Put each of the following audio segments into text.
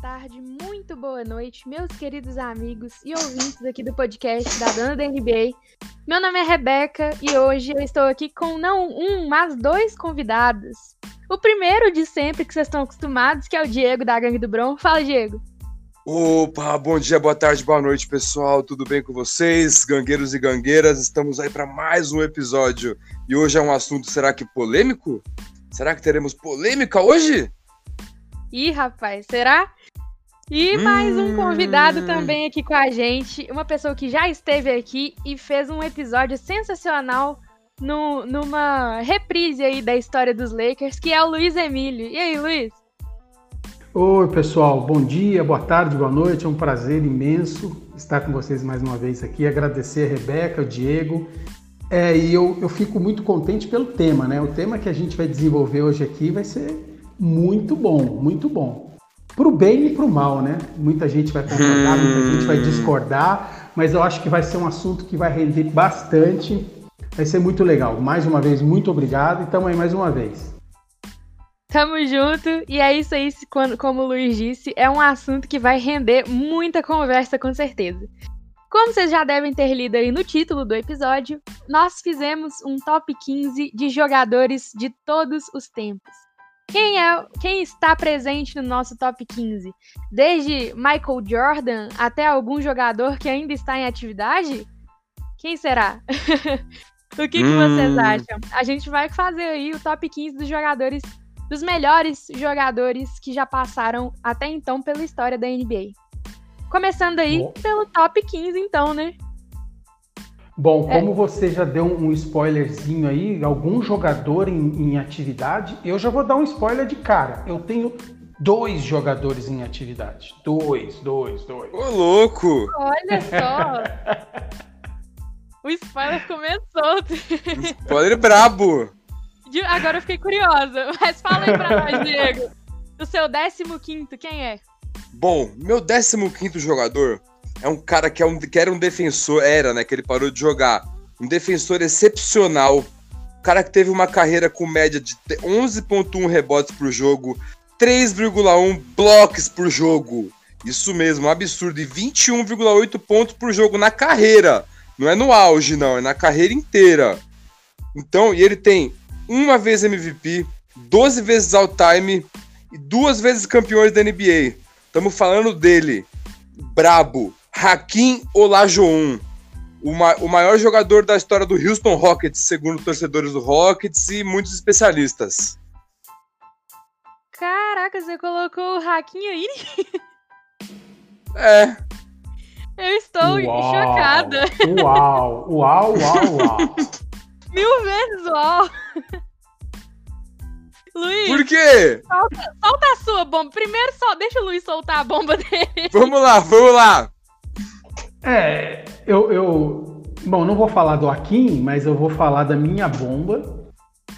tarde, muito boa noite, meus queridos amigos e ouvintes aqui do podcast da Dona da NBA. Meu nome é Rebeca e hoje eu estou aqui com não um, mas dois convidados. O primeiro de sempre que vocês estão acostumados, que é o Diego da Gangue do Bron. Fala, Diego. Opa, bom dia, boa tarde, boa noite, pessoal. Tudo bem com vocês? Gangueiros e gangueiras, estamos aí para mais um episódio. E hoje é um assunto, será que polêmico? Será que teremos polêmica hoje? Ih, rapaz, será? E mais um convidado hum. também aqui com a gente, uma pessoa que já esteve aqui e fez um episódio sensacional no, numa reprise aí da história dos Lakers, que é o Luiz Emílio. E aí, Luiz? Oi, pessoal, bom dia, boa tarde, boa noite. É um prazer imenso estar com vocês mais uma vez aqui. Agradecer a Rebeca, o Diego. É, e eu, eu fico muito contente pelo tema, né? O tema que a gente vai desenvolver hoje aqui vai ser muito bom, muito bom. Pro bem e pro mal, né? Muita gente vai concordar, muita gente vai discordar, mas eu acho que vai ser um assunto que vai render bastante. Vai ser muito legal. Mais uma vez, muito obrigado e tamo aí mais uma vez. Tamo junto, e é isso aí, como o Luiz disse, é um assunto que vai render muita conversa com certeza. Como vocês já devem ter lido aí no título do episódio, nós fizemos um top 15 de jogadores de todos os tempos. Quem é quem está presente no nosso top 15? Desde Michael Jordan até algum jogador que ainda está em atividade? Quem será? o que, que hum. vocês acham? A gente vai fazer aí o top 15 dos jogadores, dos melhores jogadores que já passaram até então pela história da NBA. Começando aí Bom. pelo top 15, então, né? Bom, é. como você já deu um spoilerzinho aí, algum jogador em, em, atividade, eu já vou dar um spoiler de cara. Eu tenho dois jogadores em atividade. Dois, dois, dois. Ô, louco! Olha só! o spoiler começou. Spoiler brabo! Agora eu fiquei curiosa, mas fala aí pra nós, Diego. O seu 15, quem é? Bom, meu 15 jogador é um cara que, é um, que era um defensor, era, né? Que ele parou de jogar. Um defensor excepcional. Um cara que teve uma carreira com média de 11,1 rebotes por jogo, 3,1 blocos por jogo. Isso mesmo, um absurdo. E 21,8 pontos por jogo na carreira. Não é no auge, não, é na carreira inteira. Então, e ele tem uma vez MVP, 12 vezes all-time e duas vezes campeões da NBA. Estamos falando dele, brabo, Hakim Olajuwon, o, ma o maior jogador da história do Houston Rockets, segundo torcedores do Rockets e muitos especialistas. Caraca, você colocou o Hakim aí? É. Eu estou uau, chocada. Uau, uau, uau, uau. Mil vezes uau. Luiz. Por quê? Solta, solta, a sua bomba. Primeiro só deixa o Luiz soltar a bomba dele. Vamos lá, vamos lá. É, eu, eu. Bom, não vou falar do Akin, mas eu vou falar da minha bomba.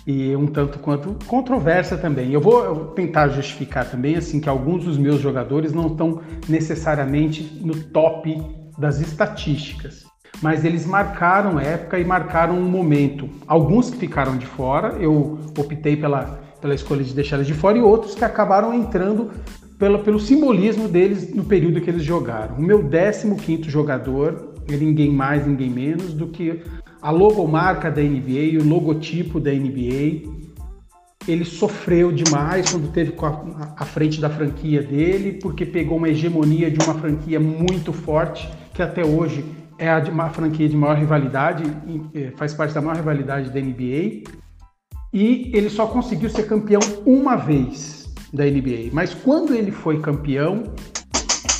E um tanto quanto controversa também. Eu vou tentar justificar também, assim, que alguns dos meus jogadores não estão necessariamente no top das estatísticas. Mas eles marcaram época e marcaram um momento. Alguns que ficaram de fora, eu optei pela, pela escolha de deixá-los de fora, e outros que acabaram entrando pelo, pelo simbolismo deles no período que eles jogaram. O meu 15 jogador é ninguém mais, ninguém menos do que a logomarca da NBA, o logotipo da NBA. Ele sofreu demais quando teve a, a frente da franquia dele, porque pegou uma hegemonia de uma franquia muito forte, que até hoje é a, uma franquia de maior rivalidade, é, faz parte da maior rivalidade da NBA. E ele só conseguiu ser campeão uma vez da NBA. Mas quando ele foi campeão,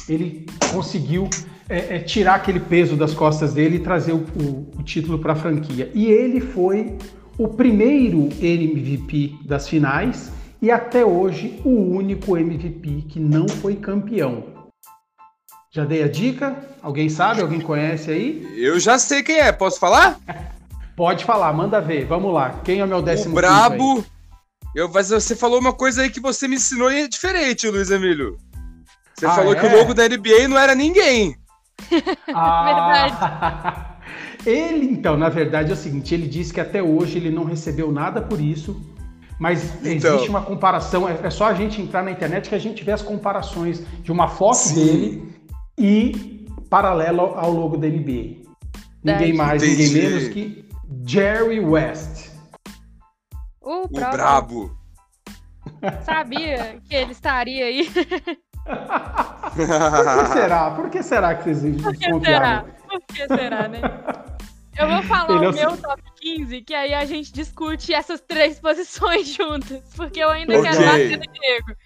ele conseguiu é, é, tirar aquele peso das costas dele e trazer o, o, o título para a franquia. E ele foi o primeiro MVP das finais e até hoje o único MVP que não foi campeão. Já dei a dica? Alguém sabe? Alguém conhece aí? Eu já sei quem é. Posso falar? Pode falar, manda ver. Vamos lá. Quem é o meu décimo? O brabo, eu, mas você falou uma coisa aí que você me ensinou e é diferente, Luiz Emílio. Você ah, falou é? que o logo da NBA não era ninguém. Ah, ele, então, na verdade é o seguinte: ele disse que até hoje ele não recebeu nada por isso, Mas Então. existe uma comparação, é, é só a gente entrar na internet que a gente vê as comparações de uma foto Sim. dele e paralelo ao logo da NBA. Ninguém mais, ninguém Entendi. menos que Jerry West. O O brabo. sabia que ele estaria aí. Por que será? Por que será que vocês Por que será? Por que será, né? Eu vou falar Ele é o meu se- top 15, que aí a gente discute essas três posições juntas. Porque eu ainda Ok. quero bater no Diego.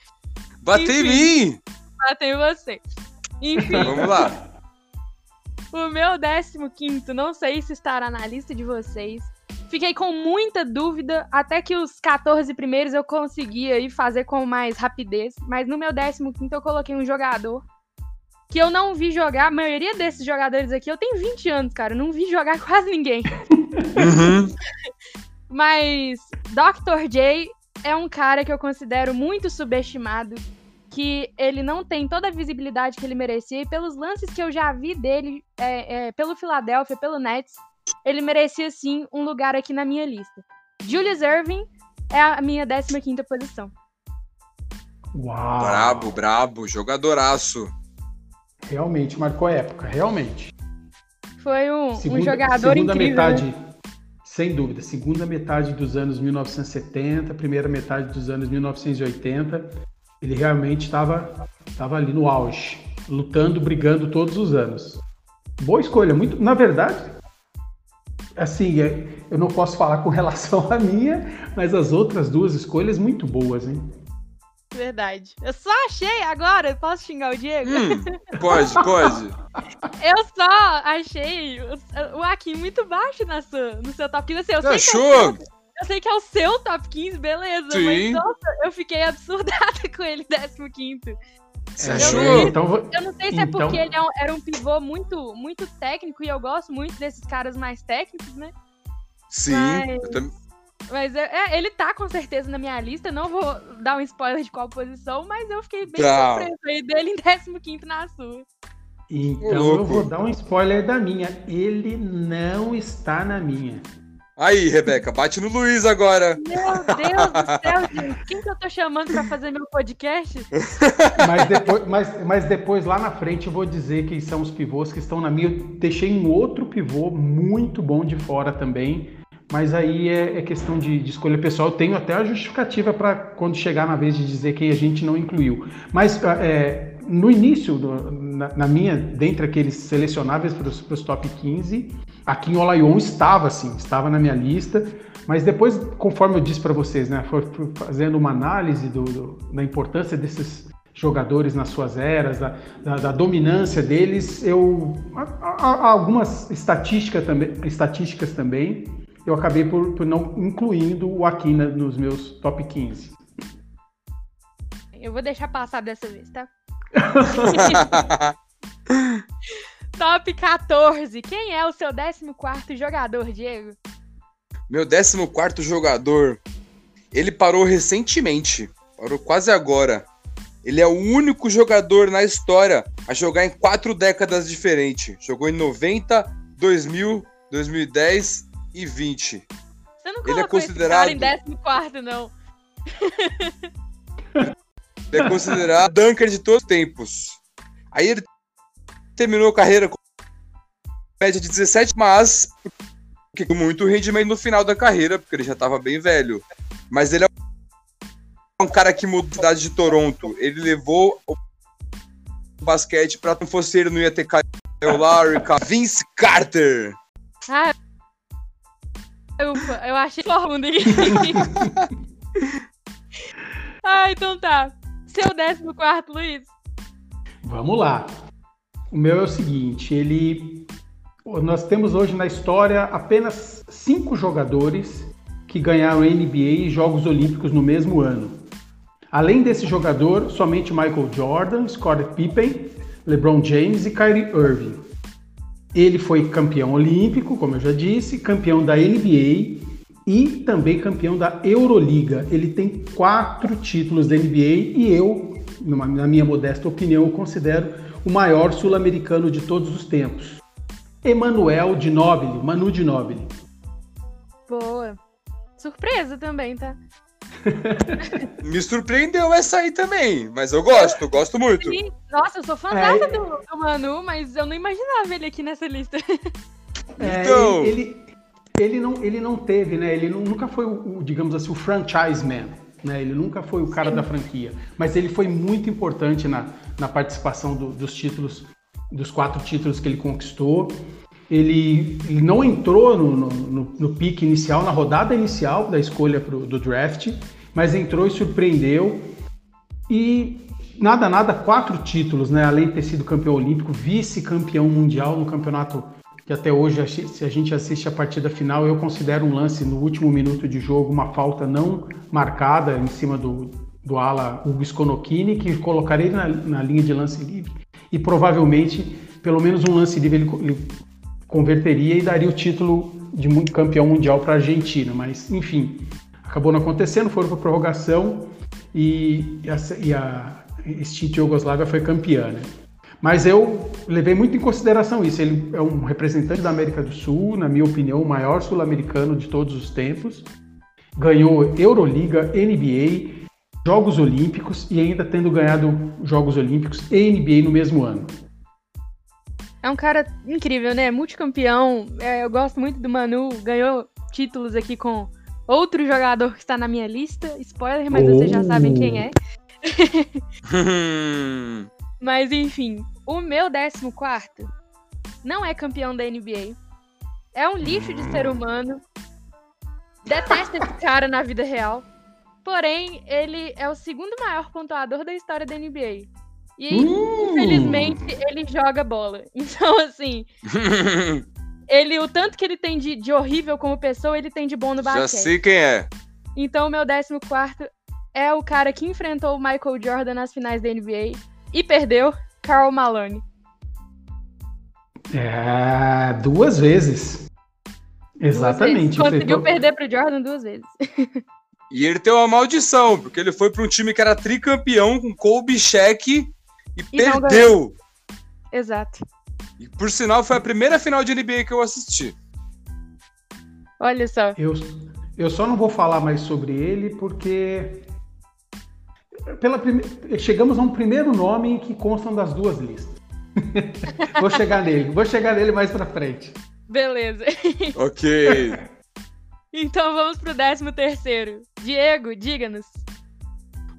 Batei em mim! Bater em você. Enfim, Vamos lá. o meu 15, não sei se estará na lista de vocês. Fiquei com muita dúvida, até que os 14 primeiros eu consegui aí fazer com mais rapidez. Mas no meu 15 eu coloquei um jogador que eu não vi jogar. A maioria desses jogadores aqui, eu tenho 20 anos, cara. Eu não vi jogar quase ninguém. Uhum. Mas Dr. J é um cara que eu considero muito subestimado. Que ele não tem toda a visibilidade que ele merecia. E pelos lances que eu já vi dele é, é, pelo Philadelphia, pelo Nets, ele merecia sim um lugar aqui na minha lista. Julius Irving é a minha 15 posição. Uau! Brabo, brabo. Jogadoraço. Realmente marcou época, realmente. Foi um, um Segunda, jogador segunda incrível. né? metade, sem dúvida, segunda metade dos anos 1970, primeira metade dos anos 1980, ele realmente estava estava ali no auge, lutando, brigando todos os anos. Boa escolha, muito, na verdade, assim, é, eu não posso falar com relação à minha, mas as outras duas escolhas muito boas, hein? Verdade. Eu só achei agora, posso xingar o Diego? Hum, pode, pode. Eu só achei o, o Akin muito baixo na sua, no seu top 15. Assim, eu, Você sei que é o achou? seu, eu sei que é o seu top 15, beleza. Sim. Mas, nossa, eu fiquei absurdada com ele 15. Você É, achou? Então, vou- Eu não sei se é Então- porque ele é um- era um pivô muito, muito técnico e eu gosto muito desses caras mais técnicos, né? Sim. Mas- eu também- Mas é, é, ele tá com certeza na minha lista. Não vou dar um spoiler de qual posição, mas eu fiquei bem Tá. surpresa aí dele em 15 na sua. então eu vou dar um spoiler da minha. Ele não está na minha. Aí, Rebeca, bate no Luiz agora. Meu Deus do céu, gente. Quem que eu tô chamando pra fazer meu podcast? Mas depois, mas, mas depois, lá na frente, eu vou dizer quem são os pivôs que estão na minha. Eu deixei um outro pivô muito bom de fora também. Mas aí é, é questão de, de escolha pessoal. Eu tenho até a justificativa para quando chegar na vez de dizer quem a gente não incluiu. Mas ah, é, no início, do- na, na minha, dentre aqueles selecionáveis para os top 15, a Kim Olajuwon estava assim, estava na minha lista. Mas depois, conforme eu disse para vocês, né, foi fazendo uma análise do- do- da importância desses jogadores nas suas eras, da, da- da dominância deles, eu há- há algumas estatísticas também, estatísticas também, eu acabei por, por não incluindo o Aquina nos meus top 15. Eu vou deixar passar dessa vez, tá? Top 14. Quem é o seu 14 jogador, Diego? Meu 14 jogador, ele parou recentemente. Parou quase agora. Ele é o único jogador na história a jogar em quatro décadas diferentes. Jogou em 90, 2000, 2010 e 20. Você não Ele é colocou esse cara em considerado- 14, não. Ele é considerado dunker de todos os tempos. Aí ele terminou a carreira com média de 17, mas que com muito rendimento no final da carreira, porque ele já estava bem velho. Mas ele é um cara que mudou a cidade de Toronto. Ele levou o basquete pra não fosse ele, não ia ter Kyle Lowry, Ka- Vince Carter. Ah, ufa, eu achei aqui. ah, então tá. Seu 14, Luiz. Vamos lá. O meu é o seguinte, ele nós temos hoje na história apenas cinco jogadores que ganharam NBA e Jogos Olímpicos no mesmo ano. Além desse jogador, somente Michael Jordan, Scottie Pippen, LeBron James e Kyrie Irving. Ele foi campeão olímpico, como eu já disse, campeão da NBA e também campeão da Euroliga. Ele tem quatro títulos da NBA e eu, numa- na minha modesta opinião, o considero o maior sul-americano de todos os tempos. Emanuel de Nobile, Manu de Nobile. Boa. Surpresa também, tá? Me surpreendeu essa aí também, mas eu gosto, eu gosto muito. Sim. Nossa, eu sou fã É. do, do Manu, mas eu não imaginava ele aqui nessa lista. É, Então- ele, ele, não, ele não teve, né? Ele nu- nunca foi, o, o, digamos assim, o franchise man. Né? Ele nunca foi o cara da franquia. Mas ele foi muito importante na, na participação do- dos títulos, dos quatro títulos que ele conquistou. Ele, ele não entrou no, no, no- no pique inicial, na rodada inicial da escolha pro, do draft, mas entrou e surpreendeu. E nada, nada, quatro títulos, né? Além de ter sido campeão olímpico, vice-campeão mundial no campeonato que até hoje, se a gente assiste a partida final, eu considero um lance no último minuto de jogo, uma falta não marcada em cima do, do ala Hugo Sconocchini, que colocaria ele na, na linha de lance livre. E provavelmente, pelo menos um lance livre ele, ele converteria e daria o título de campeão mundial para a Argentina. Mas, enfim, acabou não acontecendo, foram para prorrogação e, e a, e a extinta foi campeã. Né? Mas eu levei muito em consideração isso. Ele é um representante da América do Sul, na minha opinião, o maior sul-americano de todos os tempos. Ganhou Euroliga, NBA, Jogos Olímpicos e ainda tendo ganhado Jogos Olímpicos e NBA no mesmo ano. É um cara incrível, né? Multicampeão. É, eu gosto muito do Manu. Ganhou títulos aqui com outro jogador que está na minha lista. Spoiler, mas vocês já Oh. sabem quem é. Hum, Mas enfim, o meu 14 não é campeão da NBA. É um lixo de ser humano. Detesto esse cara na vida real. Porém, ele é o segundo maior pontuador da história da NBA. E, Hum. infelizmente, ele joga bola. Então, assim, ele, o tanto que ele tem de, de horrível como pessoa, ele tem de bom no já basquete. sei quem é. Então, o meu 14 é o cara que enfrentou o Michael Jordan nas finais da NBA e perdeu, Karl Malone. É, duas vezes. Exatamente. Conseguiu enfrentou- perder pro Jordan duas vezes. E ele tem uma maldição, porque ele foi para um time que era tricampeão com Kobe Shaq e, E perdeu. Exato. E por sinal foi a primeira final de NBA que eu assisti. Olha só. Eu, eu só não vou falar mais sobre ele porque pela prime... chegamos a um primeiro nome que constam das duas listas. vou chegar nele, vou chegar nele mais pra frente. Beleza. Ok. Então vamos pro 13 terceiro. Diego, diga-nos.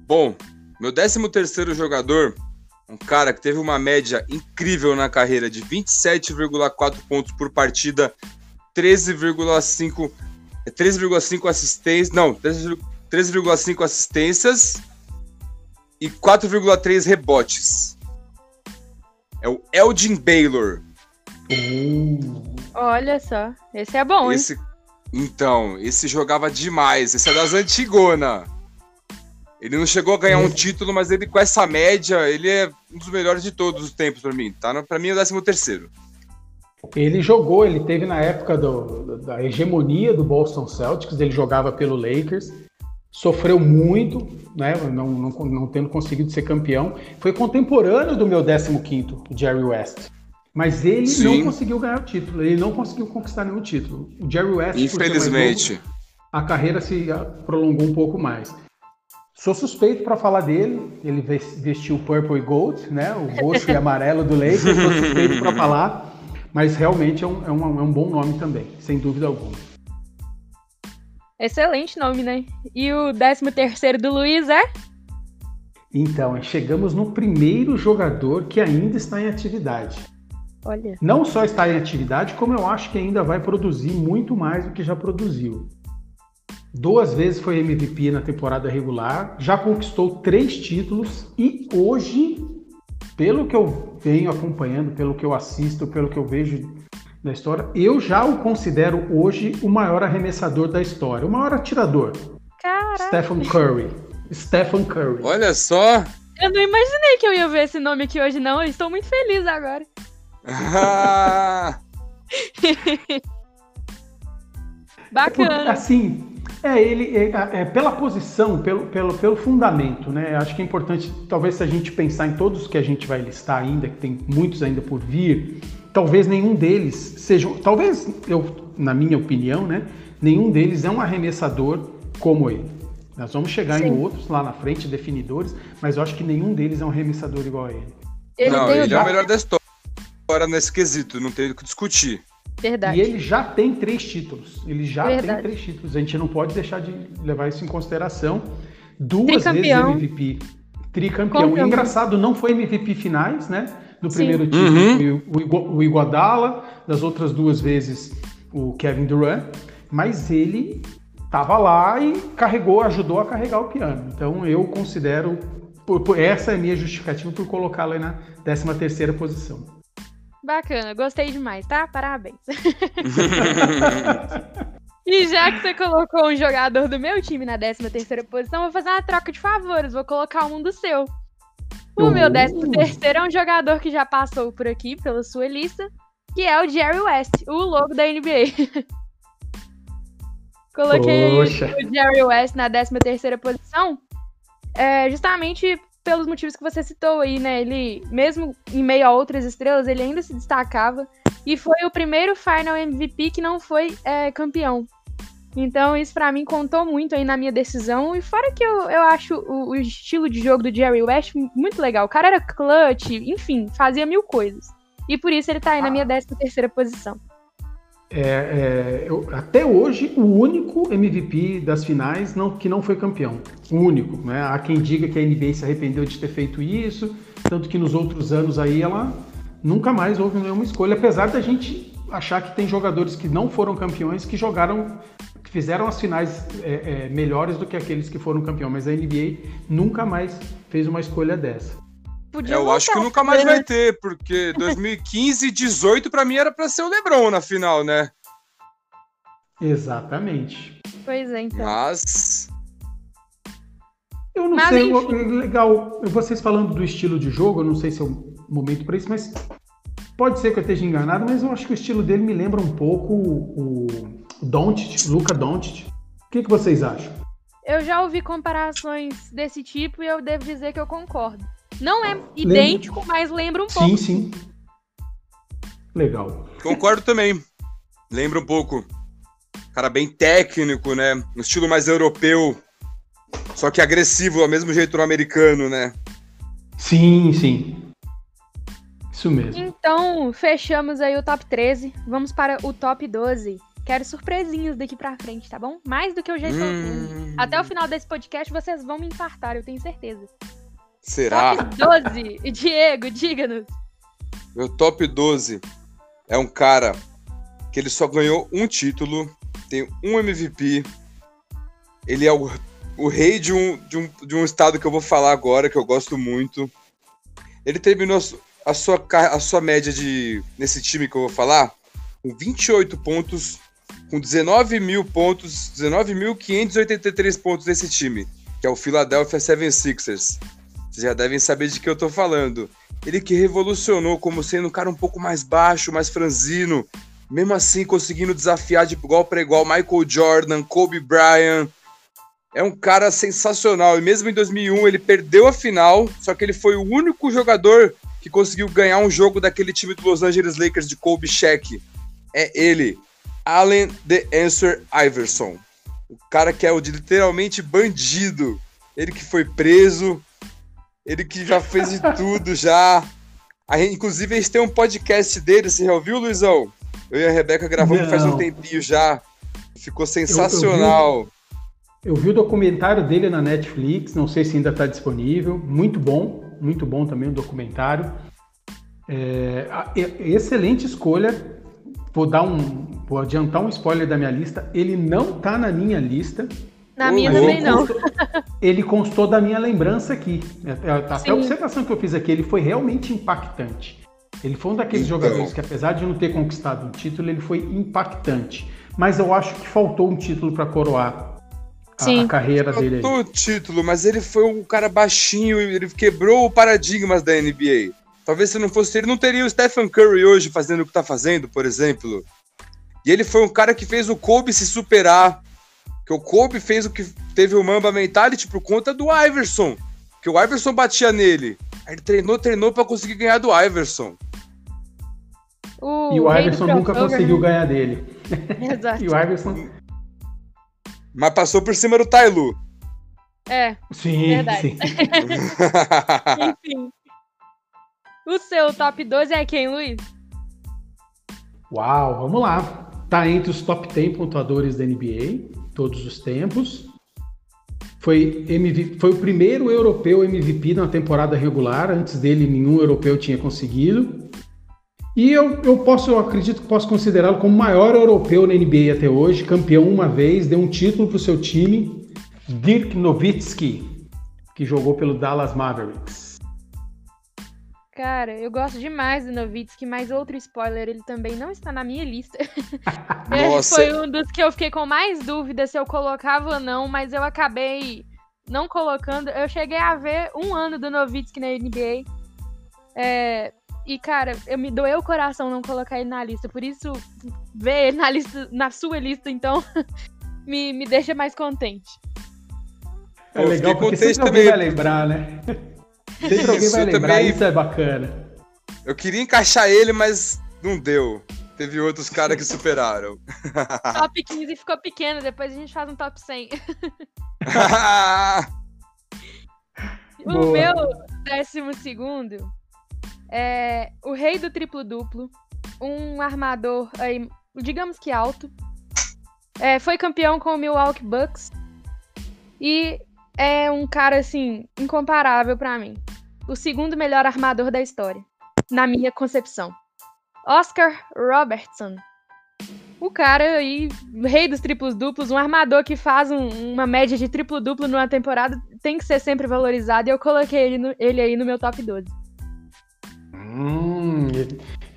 Bom, meu 13 terceiro jogador, um cara que teve uma média incrível na carreira de 27,4 pontos por partida, 13,5 é 13,5 assistências, não, 13 13,5 assistências e 4,3 rebotes. É o Elgin Baylor. Olha só. Esse é bom, hein? Esse, então, esse jogava demais. Esse é das Antigona. Ele não chegou a ganhar um título, mas ele com essa média, ele é um dos melhores de todos os tempos pra mim. Tá? Pra mim é o 13 terceiro. Ele jogou, ele teve na época do- da hegemonia do Boston Celtics, ele jogava pelo Lakers, sofreu muito, né, não, não, não tendo conseguido ser campeão. Foi contemporâneo do meu 15º, o Jerry West. Mas ele Sim. não conseguiu ganhar o título, ele não conseguiu conquistar nenhum título. O Jerry West, Infelizmente. novo, a carreira se ah, prolongou um pouco mais. Sou suspeito para falar dele, ele ves- vestiu purple e gold, né, o roxo e amarelo do Lakers, sou suspeito para falar, mas realmente é um, é, um, é um bom nome também, sem dúvida alguma. Excelente nome, né? E o 13 terceiro do Luiz é? Então, chegamos no primeiro jogador que ainda está em atividade. Olha. Não só está em atividade, como eu acho que ainda vai produzir muito mais do que já produziu. Duas vezes foi MVP na temporada regular, já conquistou três títulos e hoje, pelo que eu venho acompanhando, pelo que eu assisto, pelo que eu vejo da história, eu já o considero hoje o maior arremessador da história, o maior atirador. Caraca. Stephen Curry. Stephen Curry. Olha só. Eu não imaginei que eu ia ver esse nome aqui hoje, não. Eu estou muito feliz agora. Ah, Bacana. assim, é ele é, é, pela posição, pelo, pelo, pelo fundamento, né? Acho que é importante, talvez se a gente pensar em todos que a gente vai listar ainda, que tem muitos ainda por vir, talvez nenhum deles seja, talvez eu, na minha opinião, né? Nenhum deles é um arremessador como ele. Nós vamos chegar Sim. em outros lá na frente, definidores, mas eu acho que nenhum deles é um arremessador igual a ele. ele não, ele é o melhor da história nesse quesito, não tem o que discutir. Verdade. E ele já tem três títulos. Ele já Verdade. tem três títulos. A gente não pode deixar de levar isso em consideração. Duas Tricampeão. vezes MVP. Tricampeão. E engraçado, não foi MVP finais, né? Do primeiro título uhum. o, o Iguodala, das outras duas vezes o Kevin Durant, mas ele estava lá e carregou, ajudou a carregar o piano. Então eu considero, essa é a minha justificativa por colocá-lo aí na 13 terceira posição. Bacana, gostei demais, tá? Parabéns. e já que você colocou um jogador do meu time na 13 terceira posição, vou fazer uma troca de favores, vou colocar um do seu. O meu 13 uh. terceiro é um jogador que já passou por aqui, pela sua lista, que é o Jerry West, o logo da NBA. Coloquei Poxa. o Jerry West na 13 terceira posição, é, justamente pelos motivos que você citou aí, né? Ele, mesmo em meio a outras estrelas, ele ainda se destacava. E foi o primeiro Final MVP que não foi é, campeão. Então, isso para mim contou muito aí na minha decisão. E fora que eu, eu acho o, o, estilo de jogo do Jerry West muito legal. O cara era clutch, enfim, fazia mil coisas. E por isso ele tá aí na minha 13 terceira posição. É, é, eu, até hoje, o único MVP das finais não, que não foi campeão. O único. Né? Há quem diga que a NBA se arrependeu de ter feito isso, tanto que nos outros anos aí ela nunca mais houve nenhuma escolha, apesar da gente achar que tem jogadores que não foram campeões que jogaram, fizeram as finais é, é melhores do que aqueles que foram campeões, mas a NBA nunca mais fez uma escolha dessa. Podia eu acho que nunca mais vai ter, porque 2015 e 18 para mim era para ser o LeBron na final, né? Exatamente. Pois é, então. Mas eu não mas, sei, enfim. legal, vocês falando do estilo de jogo, eu não sei se é o momento para isso, mas pode ser que eu esteja enganado, mas eu acho que o estilo dele me lembra um pouco o, o Doncic, Luca Doncic. O que, que vocês acham? Eu já ouvi comparações desse tipo e eu devo dizer que eu concordo. Não é idêntico, Lembra... mas lembra um pouco. Sim, sim. Legal. Concordo também. Lembra um pouco. Cara bem técnico, né? Um estilo mais europeu. Só que agressivo, ao mesmo jeito no americano, né? Sim, sim. Isso mesmo. Então, fechamos aí o top 13. Vamos para o top 12. Quero surpresinhas daqui pra frente, tá bom? Mais do que eu já estou hum... Até o final desse podcast vocês vão me infartar, eu tenho certeza. Será? Top 12. Diego, diga-nos. Meu top 12 é um cara que ele só ganhou um título, tem um MVP. Ele é o, o rei de um, de, um, de um estado que eu vou falar agora, que eu gosto muito. Ele terminou a sua, a sua média de nesse time que eu vou falar com 28 pontos, com 19 mil pontos, 19.583 pontos nesse time, que é o Philadelphia 76ers. Vocês já devem saber de que eu tô falando. Ele que revolucionou como sendo um cara um pouco mais baixo, mais franzino, mesmo assim conseguindo desafiar de igual para igual Michael Jordan, Kobe Bryant. É um cara sensacional. E mesmo em 2001 ele perdeu a final, só que ele foi o único jogador que conseguiu ganhar um jogo daquele time do Los Angeles Lakers de Kobe Shaq. É ele, Allen The Answer Iverson. O cara que é o de literalmente bandido. Ele que foi preso, ele que já fez de tudo já. A gente, inclusive, a gente tem um podcast dele, você já ouviu, Luizão? Eu e a Rebeca gravamos Não. faz um tempinho já. Ficou sensacional. Eu, eu, vi, eu vi, o documentário dele na Netflix, não sei se ainda está disponível. Muito bom, muito bom também o documentário. É, excelente escolha. Vou dar um. Vou adiantar um spoiler da minha lista. Ele não está na minha lista. Na minha também não. ele constou da minha lembrança aqui. É, é, até Sim. a observação que eu fiz aqui, ele foi realmente impactante. Ele foi um daqueles então... jogadores que, apesar de não ter conquistado um título, ele foi impactante. Mas eu acho que faltou um título para coroar a, a, carreira faltou dele. Faltou o título, mas ele foi um cara baixinho, ele quebrou o paradigmas da NBA. Talvez se não fosse ele, não teria o Stephen Curry hoje fazendo o que tá fazendo, por exemplo. E ele foi um cara que fez o Kobe se superar, que o Kobe fez o que teve o Mamba Mentality por conta do Iverson. Que o Iverson batia nele. Aí ele treinou, treinou para conseguir ganhar do Iverson. e o Iverson nunca conseguiu ganhar dele. Exato. e o Iverson. Mas passou por cima do Tailu. É. Sim, Verdade. sim. Enfim. O seu top 12 é quem, Luiz? Uau, vamos lá. Tá entre os top 10 pontuadores da NBA, todos os tempos. Foi, MV foi o primeiro europeu MVP na temporada regular. Antes dele, nenhum europeu tinha conseguido. E eu, eu posso, eu acredito que posso considerá-lo como o maior europeu na NBA até hoje, campeão uma vez, deu um título para o seu time, Dirk Nowitzki, que jogou pelo Dallas Mavericks. Cara, eu gosto demais do Novitsky, mas outro spoiler, ele também não está na minha lista. Ele Nossa. Foi um dos que eu fiquei com mais dúvida se eu colocava ou não, mas eu acabei não colocando. Eu cheguei a ver um ano do Novitsky na NBA. É, e, cara, eu me doeu o coração não colocar ele na lista. Por isso, ver ele na, lista, na sua lista, então, me, me deixa mais contente. É legal porque sempre alguém também. vai lembrar, né? Sempre alguém Isso, vai eu lembrar, também- isso é bacana. Eu queria encaixar ele, mas não deu. Teve outros caras que superaram. Top 15 ficou pequeno, depois a gente faz um top 100. O Boa. meu décimo segundo é o rei do triplo-duplo, um armador aí, digamos que alto. É, foi campeão com o Milwaukee Bucks e é um cara assim incomparável pra mim. O segundo melhor armador da história, na minha concepção. Oscar Robertson. O cara aí, rei dos triplos duplos, um armador que faz um- uma média de triplo duplo numa temporada, tem que ser sempre valorizado. E eu coloquei ele, no- ele aí no meu top 12. Hum,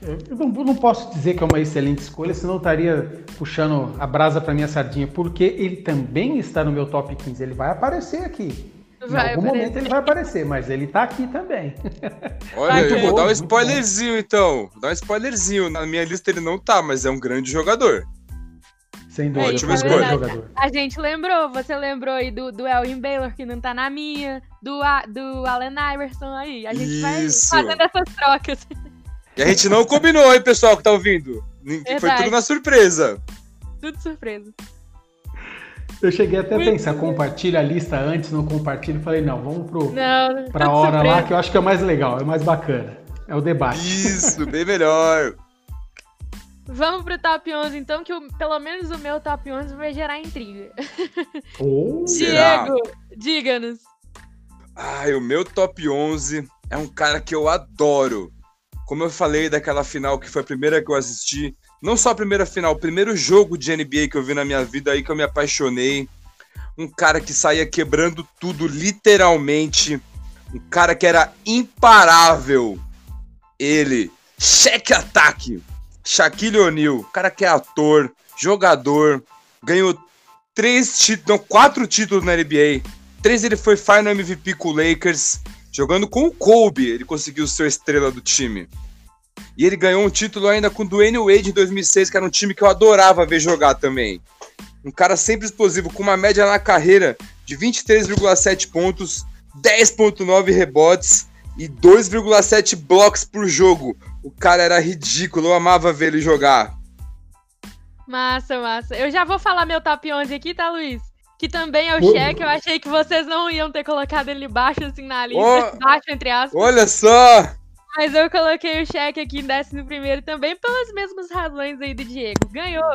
eu não, eu não posso dizer que é uma excelente escolha, senão eu estaria puxando a brasa para minha sardinha, porque ele também está no meu top 15. Ele vai aparecer aqui. Vai em algum aparecer. momento ele vai aparecer, mas ele tá aqui também. Olha, eu vou bom, dar um spoilerzinho então. Vou dar um spoilerzinho. Na minha lista ele não tá, mas é um grande jogador. Sem dúvida, Ótima foi um escolha. jogador. A gente lembrou, você lembrou aí do, do Elwin Baylor, que não tá na minha, do, do Allen Iverson aí. A gente Isso. vai fazendo essas trocas. E a gente não combinou, hein, pessoal que tá ouvindo. Foi Verdade. tudo na surpresa. Tudo surpresa. Eu cheguei até a pensar, compartilha a lista antes, não compartilha. Falei, não, vamos pro, Não, pra tudo hora surpresa. lá, que eu acho que é mais legal, é mais bacana. É o debate. Isso, bem melhor. Vamos pro top 11, então, que o- pelo menos o meu top 11 vai gerar intriga. Oh? Diego, diga-nos. Ai, o meu top 11 é um cara que eu adoro. Como eu falei daquela final que foi a primeira que eu assisti, não só a primeira final, o primeiro jogo de NBA que eu vi na minha vida aí que eu me apaixonei. Um cara que saía quebrando tudo, literalmente. Um cara que era imparável. Ele, cheque ataque. Shaquille O'Neal, cara que é ator, jogador, ganhou três títulos, não, quatro títulos na NBA. Três ele foi Final MVP com o Lakers, jogando com o Kobe, ele conseguiu ser estrela do time. E ele ganhou um título ainda com o Dwayne Wade em 2006, que era um time que eu adorava ver jogar também. Um cara sempre explosivo, com uma média na carreira de 23,7 pontos, 10,9 rebotes e 2,7 blocos por jogo. O cara era ridículo, eu amava ver ele jogar. Massa, massa. Eu já vou falar meu top 11 aqui, tá, Luiz? Que também é o cheque. Eu achei que vocês não iam ter colocado ele baixo, assim, na lista. Ó. Baixo, entre aspas. Olha só! Mas eu coloquei o cheque aqui em décimo primeiro também pelas mesmas razões aí do Diego. Ganhou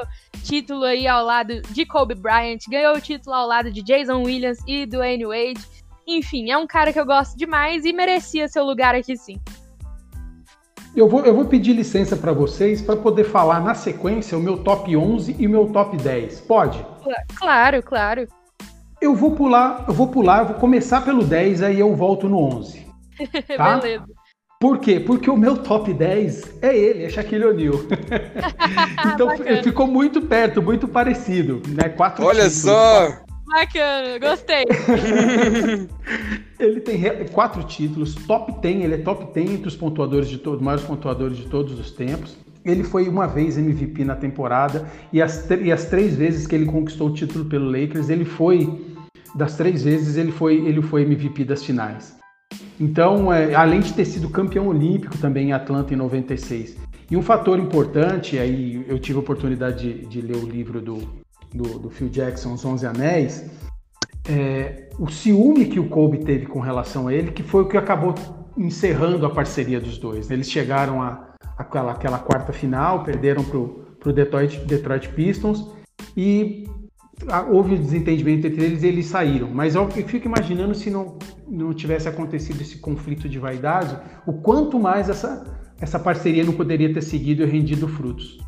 título aí ao lado de Kobe Bryant, ganhou o título ao lado de Jason Williams e do Wayne Wade. Enfim, é um cara que eu gosto demais e merecia seu lugar aqui sim. Eu vou, eu vou pedir licença para vocês para poder falar na sequência o meu top 11 e o meu top 10. Pode? Claro, claro. Eu vou pular, eu vou pular, eu vou começar pelo 10, aí eu volto no 11. Tá? Beleza. Por quê? Porque o meu top 10 é ele, é Shaquille O'Neal. então Bacana. ficou muito perto, muito parecido, né? Quatro Olha títulos. só! Bacana, gostei. Ele tem quatro títulos, top 10, ele é top 10 entre os pontuadores de todos, maiores pontuadores de todos os tempos. Ele foi uma vez MVP na temporada e as, e as três vezes que ele conquistou o título pelo Lakers, ele foi das três vezes ele foi ele foi MVP das finais. Então, é, além de ter sido campeão olímpico também em Atlanta em 96. E um fator importante, aí eu tive a oportunidade de, de ler o livro do, do, do Phil Jackson, Os Onze Anéis, é, o ciúme que o Kobe teve com relação a ele, que foi o que acabou encerrando a parceria dos dois. Eles chegaram a, aquela, aquela quarta final, perderam para o Detroit, Detroit Pistons e houve desentendimento entre eles e eles saíram. Mas eu fico imaginando se não, não tivesse acontecido esse conflito de vaidade, o quanto mais essa, essa parceria não poderia ter seguido e rendido frutos.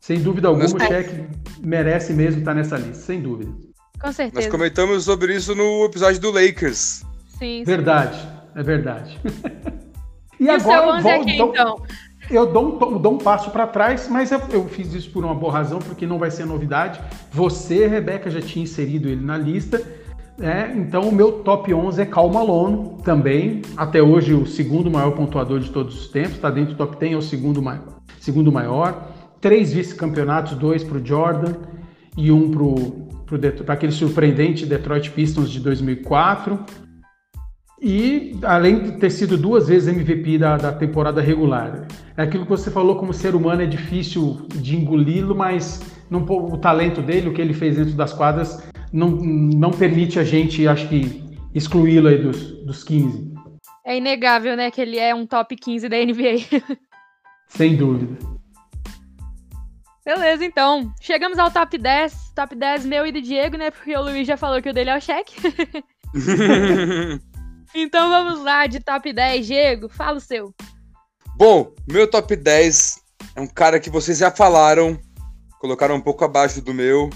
Sem dúvida alguma, o Shaq merece mesmo estar nessa lista, sem dúvida. Com certeza. Nós comentamos sobre isso no episódio do Lakers. Sim, sim. Verdade, é verdade. e, e agora, o seu 11 aqui, então? Eu dou um, dou um passo para trás, mas eu, eu, fiz isso por uma boa razão, porque não vai ser novidade. Você, Rebeca, já tinha inserido ele na lista. É, então, o meu top 11 é Cal Malone, também. Até hoje, o segundo maior pontuador de todos os tempos. Está dentro do top 10, é o segundo maior. Segundo maior. Três vice-campeonatos, dois para o Jordan e um para aquele surpreendente Detroit Pistons de 2004. E além de ter sido duas vezes MVP da, da temporada regular. É aquilo que você falou, como ser humano é difícil de engoli-lo, mas não, o talento dele, o que ele fez dentro das quadras, não, não permite a gente, acho que, excluí-lo aí dos, dos 15. É inegável, né, que ele é um top 15 da NBA. Sem dúvida. Beleza, então. Chegamos ao top 10. Top 10 meu e do Diego, né? Porque o Luiz já falou que o dele é o cheque. então vamos lá, de top 10. Diego, fala o seu. Bom, meu top 10 é um cara que vocês já falaram, colocaram um pouco abaixo do meu.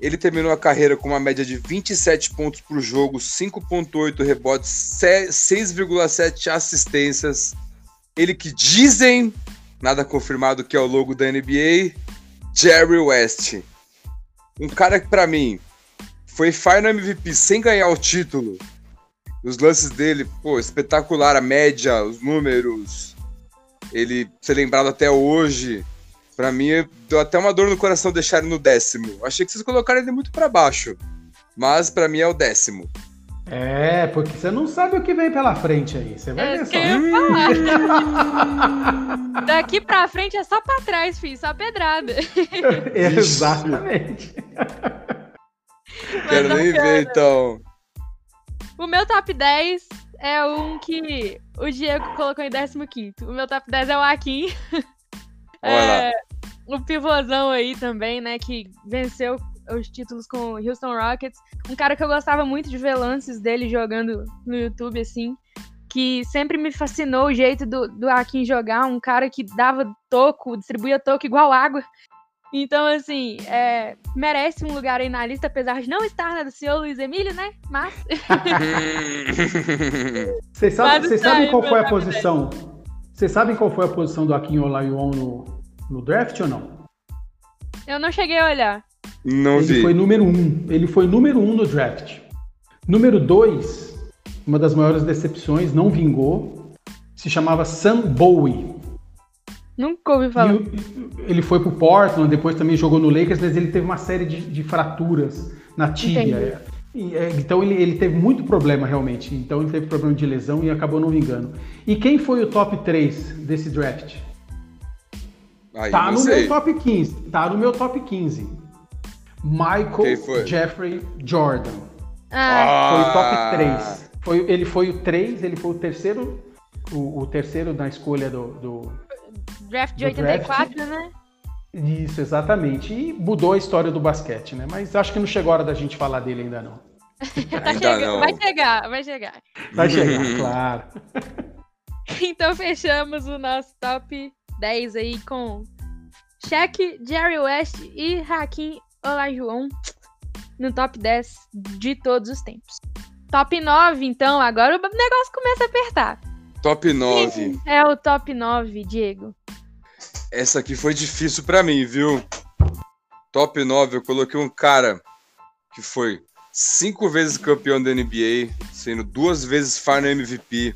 Ele terminou a carreira com uma média de 27 pontos por jogo, 5.8 rebotes, 6,7 assistências. Ele que dizem, nada confirmado que é o logo da NBA, Jerry West. Um cara que para mim foi final MVP sem ganhar o título. Os lances dele, pô, espetacular, a média, os números, ele ser lembrado até hoje, para mim deu até uma dor no coração deixar ele no décimo. Achei que vocês colocaram ele muito para baixo, mas para mim é o décimo. É, porque você não sabe o que vem pela frente aí. Você vai é, ver só. Daqui pra frente é só pra trás, filho, só pedrada. Exatamente. Quero nem ver, então. O meu top 10 é um que o Diego colocou em 15. O meu top 10 é o Akin. é, o pivôzão aí também, né? Que venceu os títulos com o Houston Rockets. Um cara que eu gostava muito de ver lances dele jogando no YouTube, assim. Que sempre me fascinou o jeito do, do Akin jogar. Um cara que dava toco, distribuía toco igual água. Então, assim, é, merece um lugar aí na lista, apesar de não estar na do senhor Luiz Emílio, né? Mas. Vocês sabem, vocês sabem qual foi a posição? Vocês sabem qual foi a posição do Akin Olajuwon no, no draft ou não? Eu não cheguei a olhar. Não Ele vi. foi número um. Ele foi número um no draft. Número dois, uma das maiores decepções, não vingou. Se chamava Sam Bowie. Nunca ouvi falar. ele foi pro Portland, depois também jogou no Lakers, mas ele teve uma série de, de fraturas na tíbia. E, é, então ele, ele teve muito problema realmente. Então ele teve problema de lesão e acabou não vingando. E quem foi o top 3 desse draft? Aí, tá no sei. meu top 15. Tá no meu top 15. Michael Jeffrey Jordan. Ah. Foi o top 3. Foi, ele foi o 3, ele foi o terceiro, o, o terceiro na escolha do, do draft de 84, draft. né? Isso, exatamente. E mudou a história do basquete, né? Mas acho que não chegou a hora da gente falar dele ainda não. tá ainda não. Vai chegar, vai chegar. Vai chegar, claro. então fechamos o nosso top 10 aí com Shaq, Jerry West e Hakim Olajuwon no top 10 de todos os tempos. Top 9, então, agora o negócio começa a apertar. Top 9. É o top 9, Diego. Essa aqui foi difícil para mim, viu? Top 9, eu coloquei um cara que foi cinco vezes campeão da NBA, sendo duas vezes Final MVP.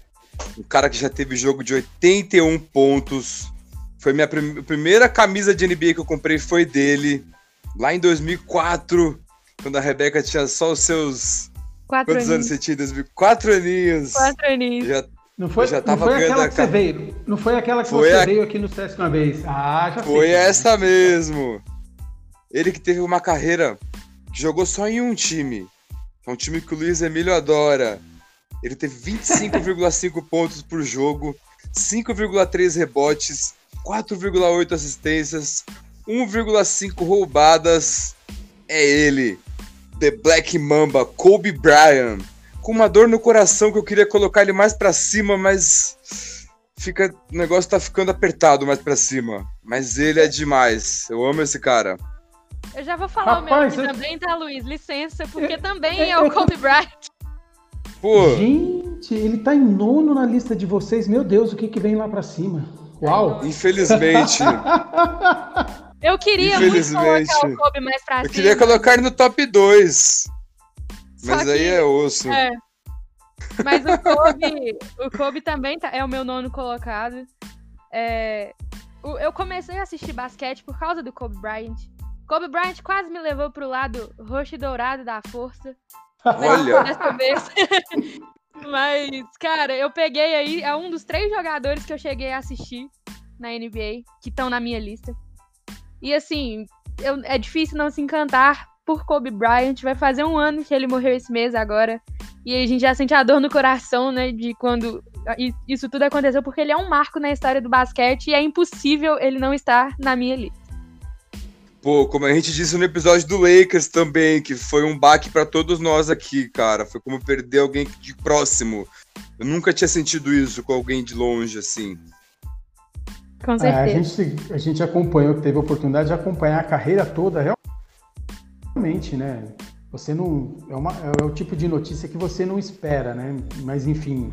Um cara que já teve jogo de 81 pontos. Foi minha prim primeira camisa de NBA que eu comprei foi dele. Lá em 2004, quando a Rebeca tinha só os seus. Quatro Quantos aninhos. anos você tinha? 2004? Quatro aninhos. Quatro aninhos. Já Não foi, já não tava foi ganhando aquela que você veio. Não foi aquela que Foi você a- veio aqui no Sesc uma vez. Ah, já sei. Foi é. essa mesmo. Ele que teve uma carreira que jogou só em um time. É um time que o Luiz Emílio adora. Ele teve 25,5 pontos por jogo, 5,3 rebotes, 4,8 assistências, 1,5 roubadas. É ele, The Black Mamba, Kobe Bryant. Com uma dor no coração que eu queria colocar ele mais para cima, mas fica, o negócio tá ficando apertado mais para cima. Mas ele é demais. Eu amo esse cara. Eu já vou falar Rapaz, o meu aqui eu... também, tá, Luiz? Licença, porque também é o Kobe Bryant. Pô. Gente, ele tá em nono na lista de vocês. Meu Deus, o que que vem lá para cima? Uau! Infelizmente. Eu queria muito colocar o Kobe mais pra cima. Eu queria colocar ele no top 2. Mas que, aí é osso. É. Mas o Kobe, o Kobe também tá, é o meu nono colocado. É, eu comecei a assistir basquete por causa do Kobe Bryant. Kobe Bryant quase me levou pro lado roxo e dourado da força. Olha! Dessa vez. Mas, cara, eu peguei aí, é um dos três jogadores que eu cheguei a assistir na NBA, que estão na minha lista. E assim, eu, é difícil não se encantar por Kobe Bryant. Vai fazer um ano que ele morreu esse mês agora. E a gente já sente a dor no coração, né, de quando isso tudo aconteceu, porque ele é um marco na história do basquete e é impossível ele não estar na minha lista. Pô, como a gente disse no episódio do Lakers também, que foi um baque para todos nós aqui, cara. Foi como perder alguém de próximo. Eu nunca tinha sentido isso com alguém de longe, assim. Com certeza. É, a, gente, a gente acompanhou, teve a oportunidade de acompanhar a carreira toda, realmente, né? Você não. É, uma, é o tipo de notícia que você não espera, né? Mas enfim,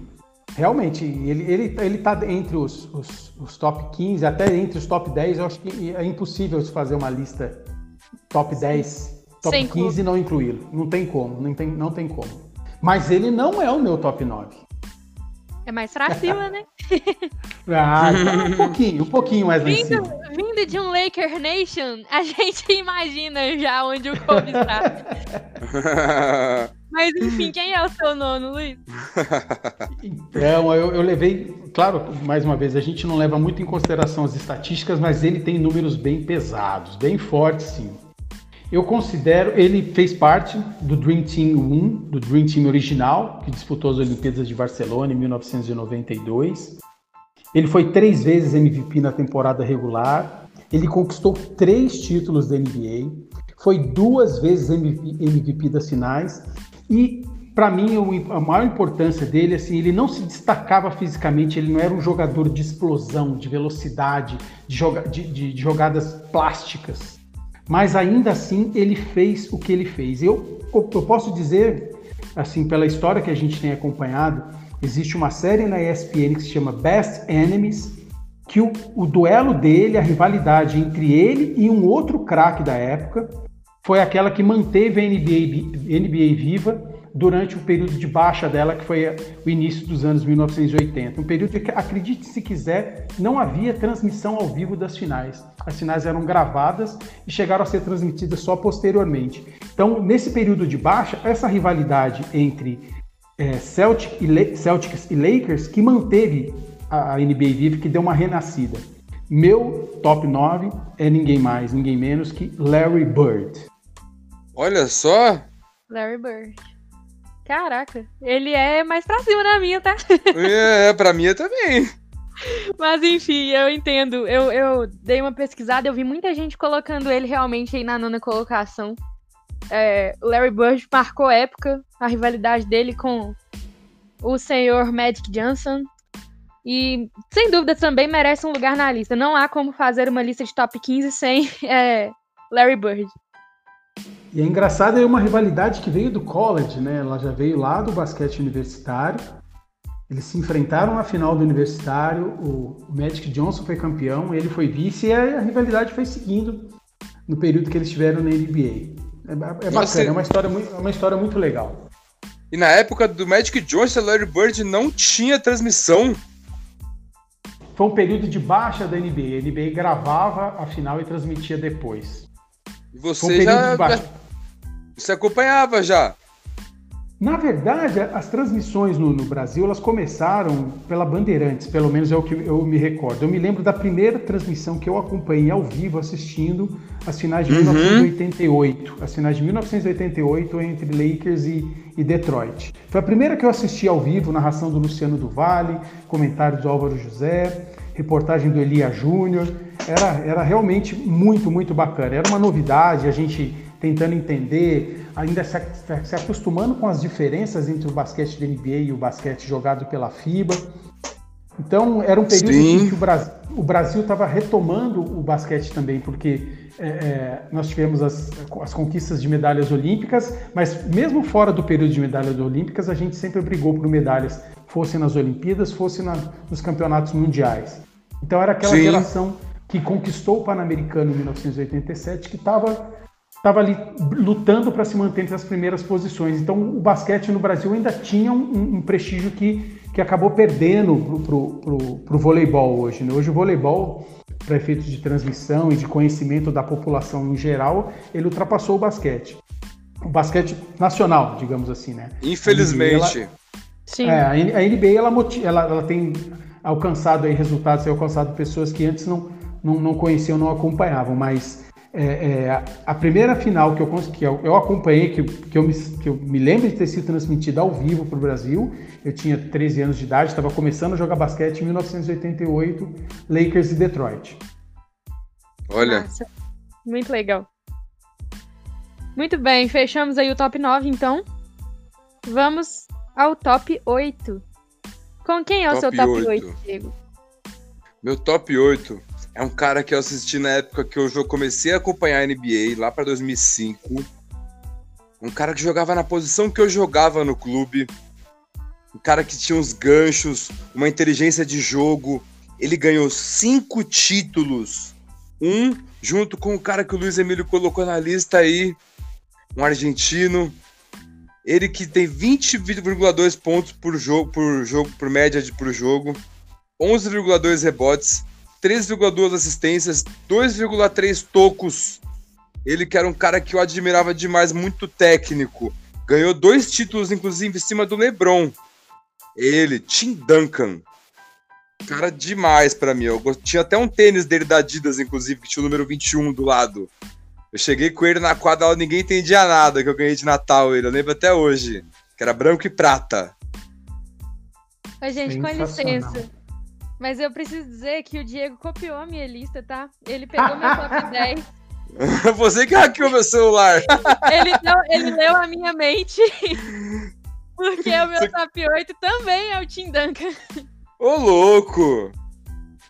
Realmente, ele, ele, ele tá entre os, os, os, top 15, até entre os top 10, eu acho que é impossível se fazer uma lista top 10, top Sem 15 e não incluí-lo. Não tem como, não tem, não tem como. Mas ele não é o meu top 9. É mais pra cima, né? ah, então um pouquinho, um pouquinho mais vindo, lá Vindo de um Laker Nation, a gente imagina já onde o Kobe está. Mas enfim, quem é o seu nono, Luiz? Então, eu, eu, levei, claro, mais uma vez, a gente não leva muito em consideração as estatísticas, mas ele tem números bem pesados, bem fortes, sim. Eu considero, ele fez parte do Dream Team 1, do Dream Team original, que disputou as Olimpíadas de Barcelona em 1992. Ele foi três vezes MVP na temporada regular. Ele conquistou três títulos da NBA. Foi duas vezes MVP, MVP das finais e para mim a maior importância dele assim ele não se destacava fisicamente ele não era um jogador de explosão de velocidade de, joga de, de, de jogadas plásticas mas ainda assim ele fez o que ele fez eu, eu posso dizer assim pela história que a gente tem acompanhado existe uma série na ESPN que se chama Best Enemies que o, o duelo dele a rivalidade entre ele e um outro craque da época foi aquela que manteve a NBA, NBA viva durante o período de baixa dela, que foi o início dos anos 1980. Um período que, acredite se quiser, não havia transmissão ao vivo das finais. As finais eram gravadas e chegaram a ser transmitidas só posteriormente. Então, nesse período de baixa, essa rivalidade entre é, Celtic e Celtics e Lakers que manteve a, a NBA viva, que deu uma renascida. Meu top 9 é ninguém mais, ninguém menos que Larry Bird. Olha só! Larry Bird. Caraca, ele é mais pra cima da minha, tá? É, pra minha também. Mas enfim, eu entendo. Eu, eu dei uma pesquisada, eu vi muita gente colocando ele realmente aí na nona colocação. É, Larry Bird marcou época, a rivalidade dele com o senhor Magic Johnson. E sem dúvida também merece um lugar na lista. Não há como fazer uma lista de top 15 sem é, Larry Bird. E é engraçado, é uma rivalidade que veio do college, né? Ela já veio lá do basquete universitário. Eles se enfrentaram na final do universitário, o Magic Johnson foi campeão, ele foi vice e a rivalidade foi seguindo no período que eles estiveram na NBA. É, é bacana, é uma história, muito, é uma história muito legal. E na época do Magic Johnson, Larry Bird não tinha transmissão. Foi um período de baixa da NBA. A NBA gravava a final e transmitia depois. E você um já, já, Você acompanhava já? Na verdade, as transmissões no, no, Brasil elas começaram pela Bandeirantes, pelo menos é o que eu me recordo. Eu me lembro da primeira transmissão que eu acompanhei ao vivo assistindo as finais de uhum. 1988, as finais de 1988 entre Lakers e, e, Detroit. Foi a primeira que eu assisti ao vivo, narração do Luciano do Vale, comentários do Álvaro José, reportagem do Elia Júnior. Era, era realmente muito, muito bacana. Era uma novidade, a gente tentando entender, ainda se, acostumando com as diferenças entre o basquete da NBA e o basquete jogado pela FIBA. Então, era um período Sim. em que o Brasil estava retomando o basquete também, porque é, é, nós tivemos as, as, conquistas de medalhas olímpicas, mas mesmo fora do período de medalhas olímpicas, a gente sempre brigou por medalhas, fosse nas Olimpíadas, fosse na, nos campeonatos mundiais. Então, era aquela Sim. geração que conquistou o Pan-Americano em 1987, que estava estava ali lutando para se manter entre as primeiras posições. Então, o basquete no Brasil ainda tinha um, um prestígio que, que acabou perdendo para o voleibol hoje. Né? Hoje, o voleibol, para efeitos de transmissão e de conhecimento da população em geral, ele ultrapassou o basquete. O basquete nacional, digamos assim, né? Infelizmente. Ela, Sim. É, a NBA ela, ela, ela tem alcançado aí resultados, tem alcançado pessoas que antes não, não, não conheciam, não acompanhavam, mas é, é, a primeira final que eu, que eu, eu acompanhei, que, que, eu me, que eu me lembro de ter sido transmitida ao vivo para o Brasil, eu tinha 13 anos de idade, estava começando a jogar basquete em 1988, Lakers e Detroit. Olha. Nossa, muito legal. Muito bem, fechamos aí o top 9, então. Vamos ao top 8. Com quem é o top seu top 8, 8 Diego? Meu top 8 é um cara que eu assisti na época que eu comecei a acompanhar a NBA, lá para 2005. Um cara que jogava na posição que eu jogava no clube. Um cara que tinha uns ganchos, uma inteligência de jogo. Ele ganhou cinco títulos. Um junto com o cara que o Luiz Emílio colocou na lista aí, um argentino. Ele que tem 20,2 pontos por jogo, por jogo, por média de por jogo, 11,2 rebotes, 3,2 assistências, 2,3 tocos. Ele que era um cara que eu admirava demais, muito técnico. Ganhou dois títulos, inclusive, em cima do LeBron. Ele, Tim Duncan. Cara demais para mim. Eu tinha até um tênis dele da Adidas, inclusive, que tinha o número 21 do lado. Eu cheguei com ele na quadra, ninguém entendia nada que eu ganhei de Natal ele. Eu lembro até hoje. Que era branco e prata. Oi, gente, com licença. Mas eu preciso dizer que o Diego copiou a minha lista, tá? Ele pegou meu top 10. Você que hackeou meu celular. ele, não, ele leu a minha mente. Porque o meu top 8 também é o Tim Duncan. Ô, louco!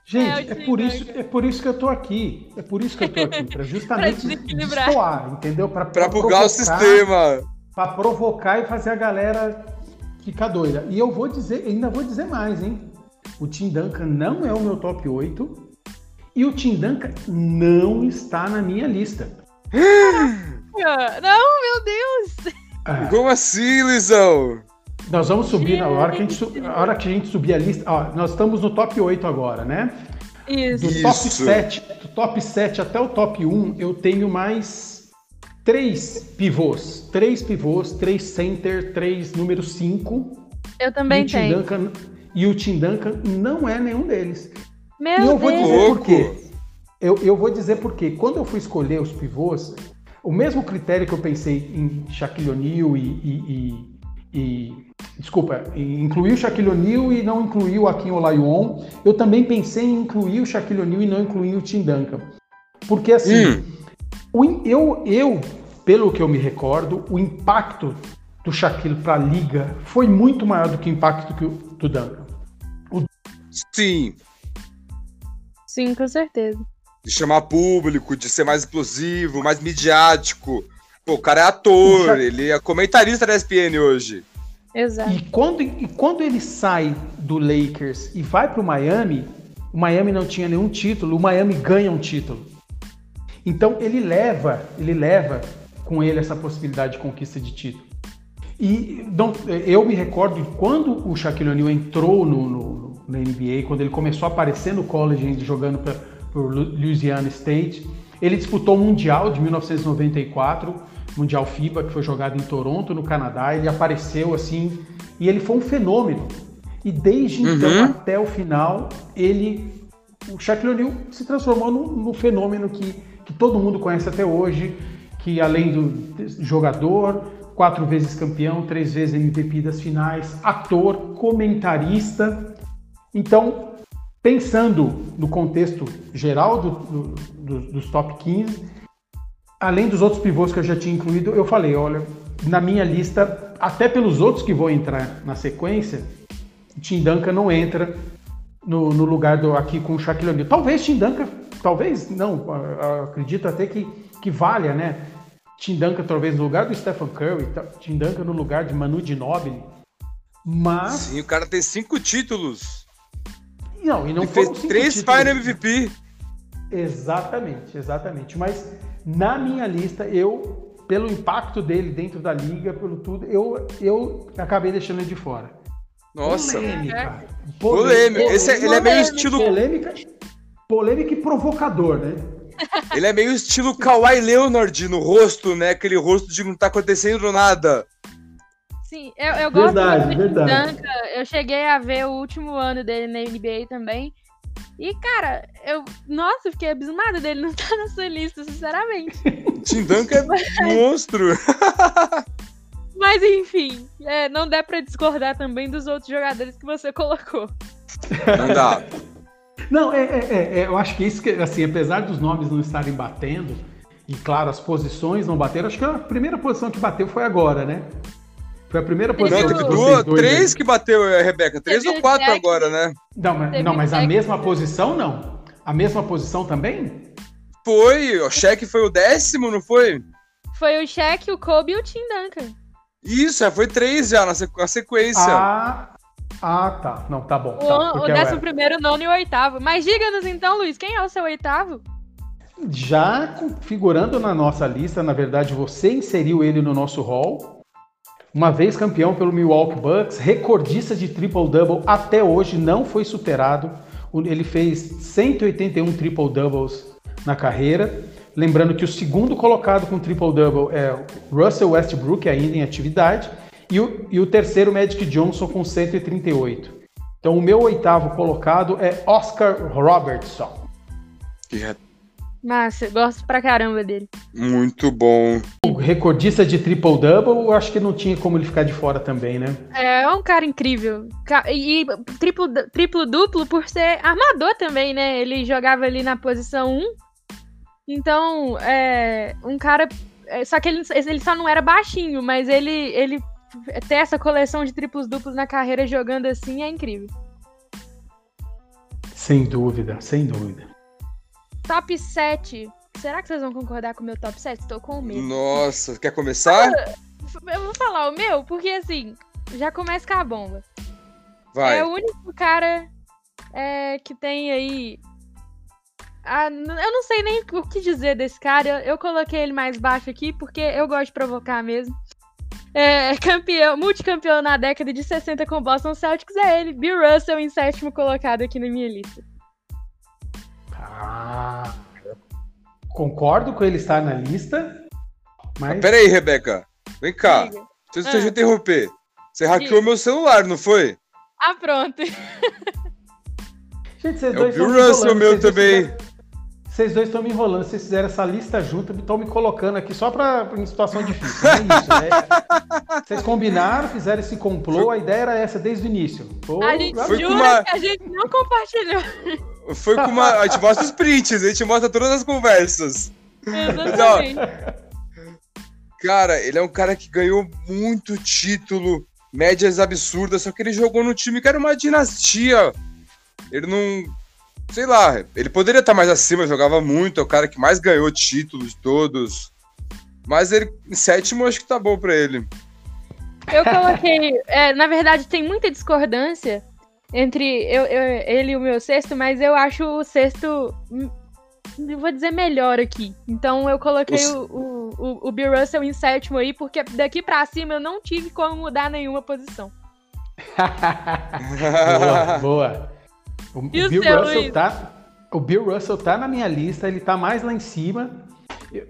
Gente, é, é por isso, é por isso que eu tô aqui. É por isso que eu tô aqui. Pra justamente pra destoar, entendeu? Pra, pra, pra bugar o sistema. Pra provocar e fazer a galera ficar doida. E eu vou dizer, ainda vou dizer mais, hein? O Tim Duncan não é o meu top 8 e o Tim Duncan não está na minha lista. Não, meu Deus! É. Como assim, Lisão? Nós vamos subir, na hora que a gente, a hora que a gente subir a lista. Ó, nós estamos no top 8 agora, né? Isso. Do top, 7, do top 7 até o top 1, eu tenho mais três pivôs. Três pivôs, três center, três número 5. Eu também tenho. Duncan, e o Tim Duncan não é nenhum deles. Meu e eu vou dizer por quê. Eu, eu vou dizer por quê. Quando eu fui escolher os pivôs, o mesmo critério que eu pensei em Shaquille O'Neal e, e, e, e desculpa, incluir o Shaquille O'Neal e não incluir o Akin Olajuwon, eu também pensei em incluir o Shaquille O'Neal e não incluir o Tim Duncan. Porque assim, hum. o, eu, eu, pelo que eu me recordo, o impacto do Shaquille para a liga foi muito maior do que o impacto do, do Duncan. Sim. Sim, com certeza. De chamar público, de ser mais explosivo, mais midiático. Pô, o cara é ator, ele é comentarista da ESPN hoje. Exato. E quando, e quando ele sai do Lakers e vai para o Miami, o Miami não tinha nenhum título, o Miami ganha um título. Então ele leva, ele leva com ele essa possibilidade de conquista de título. E não, eu me recordo quando o Shaquille O'Neal entrou no, no, na NBA, quando ele começou a aparecer no college jogando por Louisiana State. Ele disputou o Mundial de 1994 Mundial FIBA, que foi jogado em Toronto, no Canadá. Ele apareceu assim e ele foi um fenômeno. E desde então Uhum. até o final, ele. O Shaquille O'Neal se transformou no, no fenômeno que, que todo mundo conhece até hoje, que além do jogador, quatro vezes campeão, três vezes MVP das finais, ator, comentarista. Então, pensando no contexto geral do- do- do- dos top 15, além dos outros pivôs que eu já tinha incluído, eu falei, olha, na minha lista, até pelos outros que vão entrar na sequência, Tim Duncan não entra no, no lugar do aqui com o Shaquille O'Neal. Talvez Tim Duncan, talvez não, acredito até que, que valha, né? Tim Duncan talvez no lugar do Stephen Curry, Tim Duncan no lugar de Manu Ginobili, mas Sim, o cara tem cinco títulos. Não, e não e foram fez cinco três. Final MVP. Exatamente, exatamente. Mas na minha lista, eu, pelo impacto dele dentro da liga, pelo tudo, eu, eu acabei deixando ele de fora. Nossa. Polêmica. Polêmico. Esse é- ele é meio Polêmica. estilo- Polêmica, polêmica e provocador, né? Ele é meio estilo Kawhi Leonard no rosto, né? Aquele rosto de não tá acontecendo nada. Sim, eu, eu gosto Verdade, muito verdade. Duncan. Eu cheguei a ver o último ano dele na NBA também. E, cara, eu. Nossa, eu fiquei abismada dele não estar na sua lista, sinceramente. Tim Duncan é monstro. Mas enfim, é, não dá pra discordar também dos outros jogadores que você colocou. Não dá. Não, é, é- é- é, eu acho que isso que, assim, apesar dos nomes não estarem batendo, e claro, as posições não bateram, acho que a primeira posição que bateu foi agora, né? Foi a primeira posição Teve vocês dois três que bateu, eh, Rebeca. Três Teve ou quatro Jack. agora, né? Não, mas, Teve não, mas a mesma posição não. A mesma posição também? Foi, o Shaq foi o décimo, não foi? Foi o Shaq, o Kobe e o Tim Duncan. Isso, já foi três já na sequ- na sequência. Ah, ah, tá. Não, tá bom. O, Tá, o décimo primeiro, nono e o oitavo. Mas diga-nos então, Luiz, quem é o seu oitavo? Já figurando na nossa lista, na verdade, você inseriu ele no nosso hall. Uma vez campeão pelo Milwaukee Bucks, recordista de triple-double até hoje, não foi superado. Ele fez 181 triple-doubles na carreira. Lembrando que o segundo colocado com triple-double é Russell Westbrook, ainda em atividade. E o, e o terceiro, Magic Johnson, com 138. Então, o meu oitavo colocado é Oscar Robertson. Que Massa, gosto pra caramba dele. muito bom. O recordista de triple-double, eu acho que não tinha como ele ficar de fora também, né? É um cara incrível. E triplo, triplo duplo por ser armador também, né? Ele jogava ali na posição 1. Então, é um cara. é, Só que ele, ele só não era baixinho, mas ele, ele ter essa coleção de triplos duplos na carreira jogando assim é incrível. Sem dúvida, sem dúvida. Top 7. Será que vocês vão concordar com o meu top 7? Estou com medo. Nossa, quer começar? Eu vou falar o meu, porque assim, já começa com a bomba. Vai. É o único cara é, que tem aí. N- eu não sei nem o que dizer desse cara. Eu coloquei ele mais baixo aqui porque eu gosto de provocar mesmo. É, campeão, multicampeão na década de 60 com o Boston Celtics é ele, Bill Russell, em sétimo colocado aqui na minha lista. Ah, concordo com ele estar na lista, mas Pera aí, Rebeca. Vem cá. Diga. Deixa Ah. eu te interromper. Você hackeou Diga. meu celular, não foi? Ah, pronto. gente, vocês É o dois Bill estão me Russell, meu dois também. Vocês dois estão me enrolando, vocês fizeram essa lista junto, estão me colocando aqui só para em situação difícil. Não é isso, né? Vocês combinaram, fizeram esse complô, a ideia era essa desde o início. Pô, A gente Foi com jura uma- que a gente não compartilhou. Foi com uma. A gente mostra os prints, a gente mostra todas as conversas. Exatamente. Cara, ele é um cara que ganhou muito título, médias absurdas, só que ele jogou no time que era uma dinastia. Ele não. Sei lá, ele poderia estar mais acima, jogava muito, é o cara que mais ganhou títulos de todos. Mas ele, em sétimo, acho que tá bom pra ele. Eu coloquei. é, na verdade, tem muita discordância entre eu, eu- ele e o meu sexto, mas eu acho o sexto. hum, eu Vou dizer melhor aqui. Então eu coloquei o, o, o- o Bill Russell em sétimo aí, porque daqui pra cima eu não tive como mudar nenhuma posição. boa, boa. O, o E o Bill seu, Russell Luiz? tá. O Bill Russell tá na minha lista, ele tá mais lá em cima. Eu-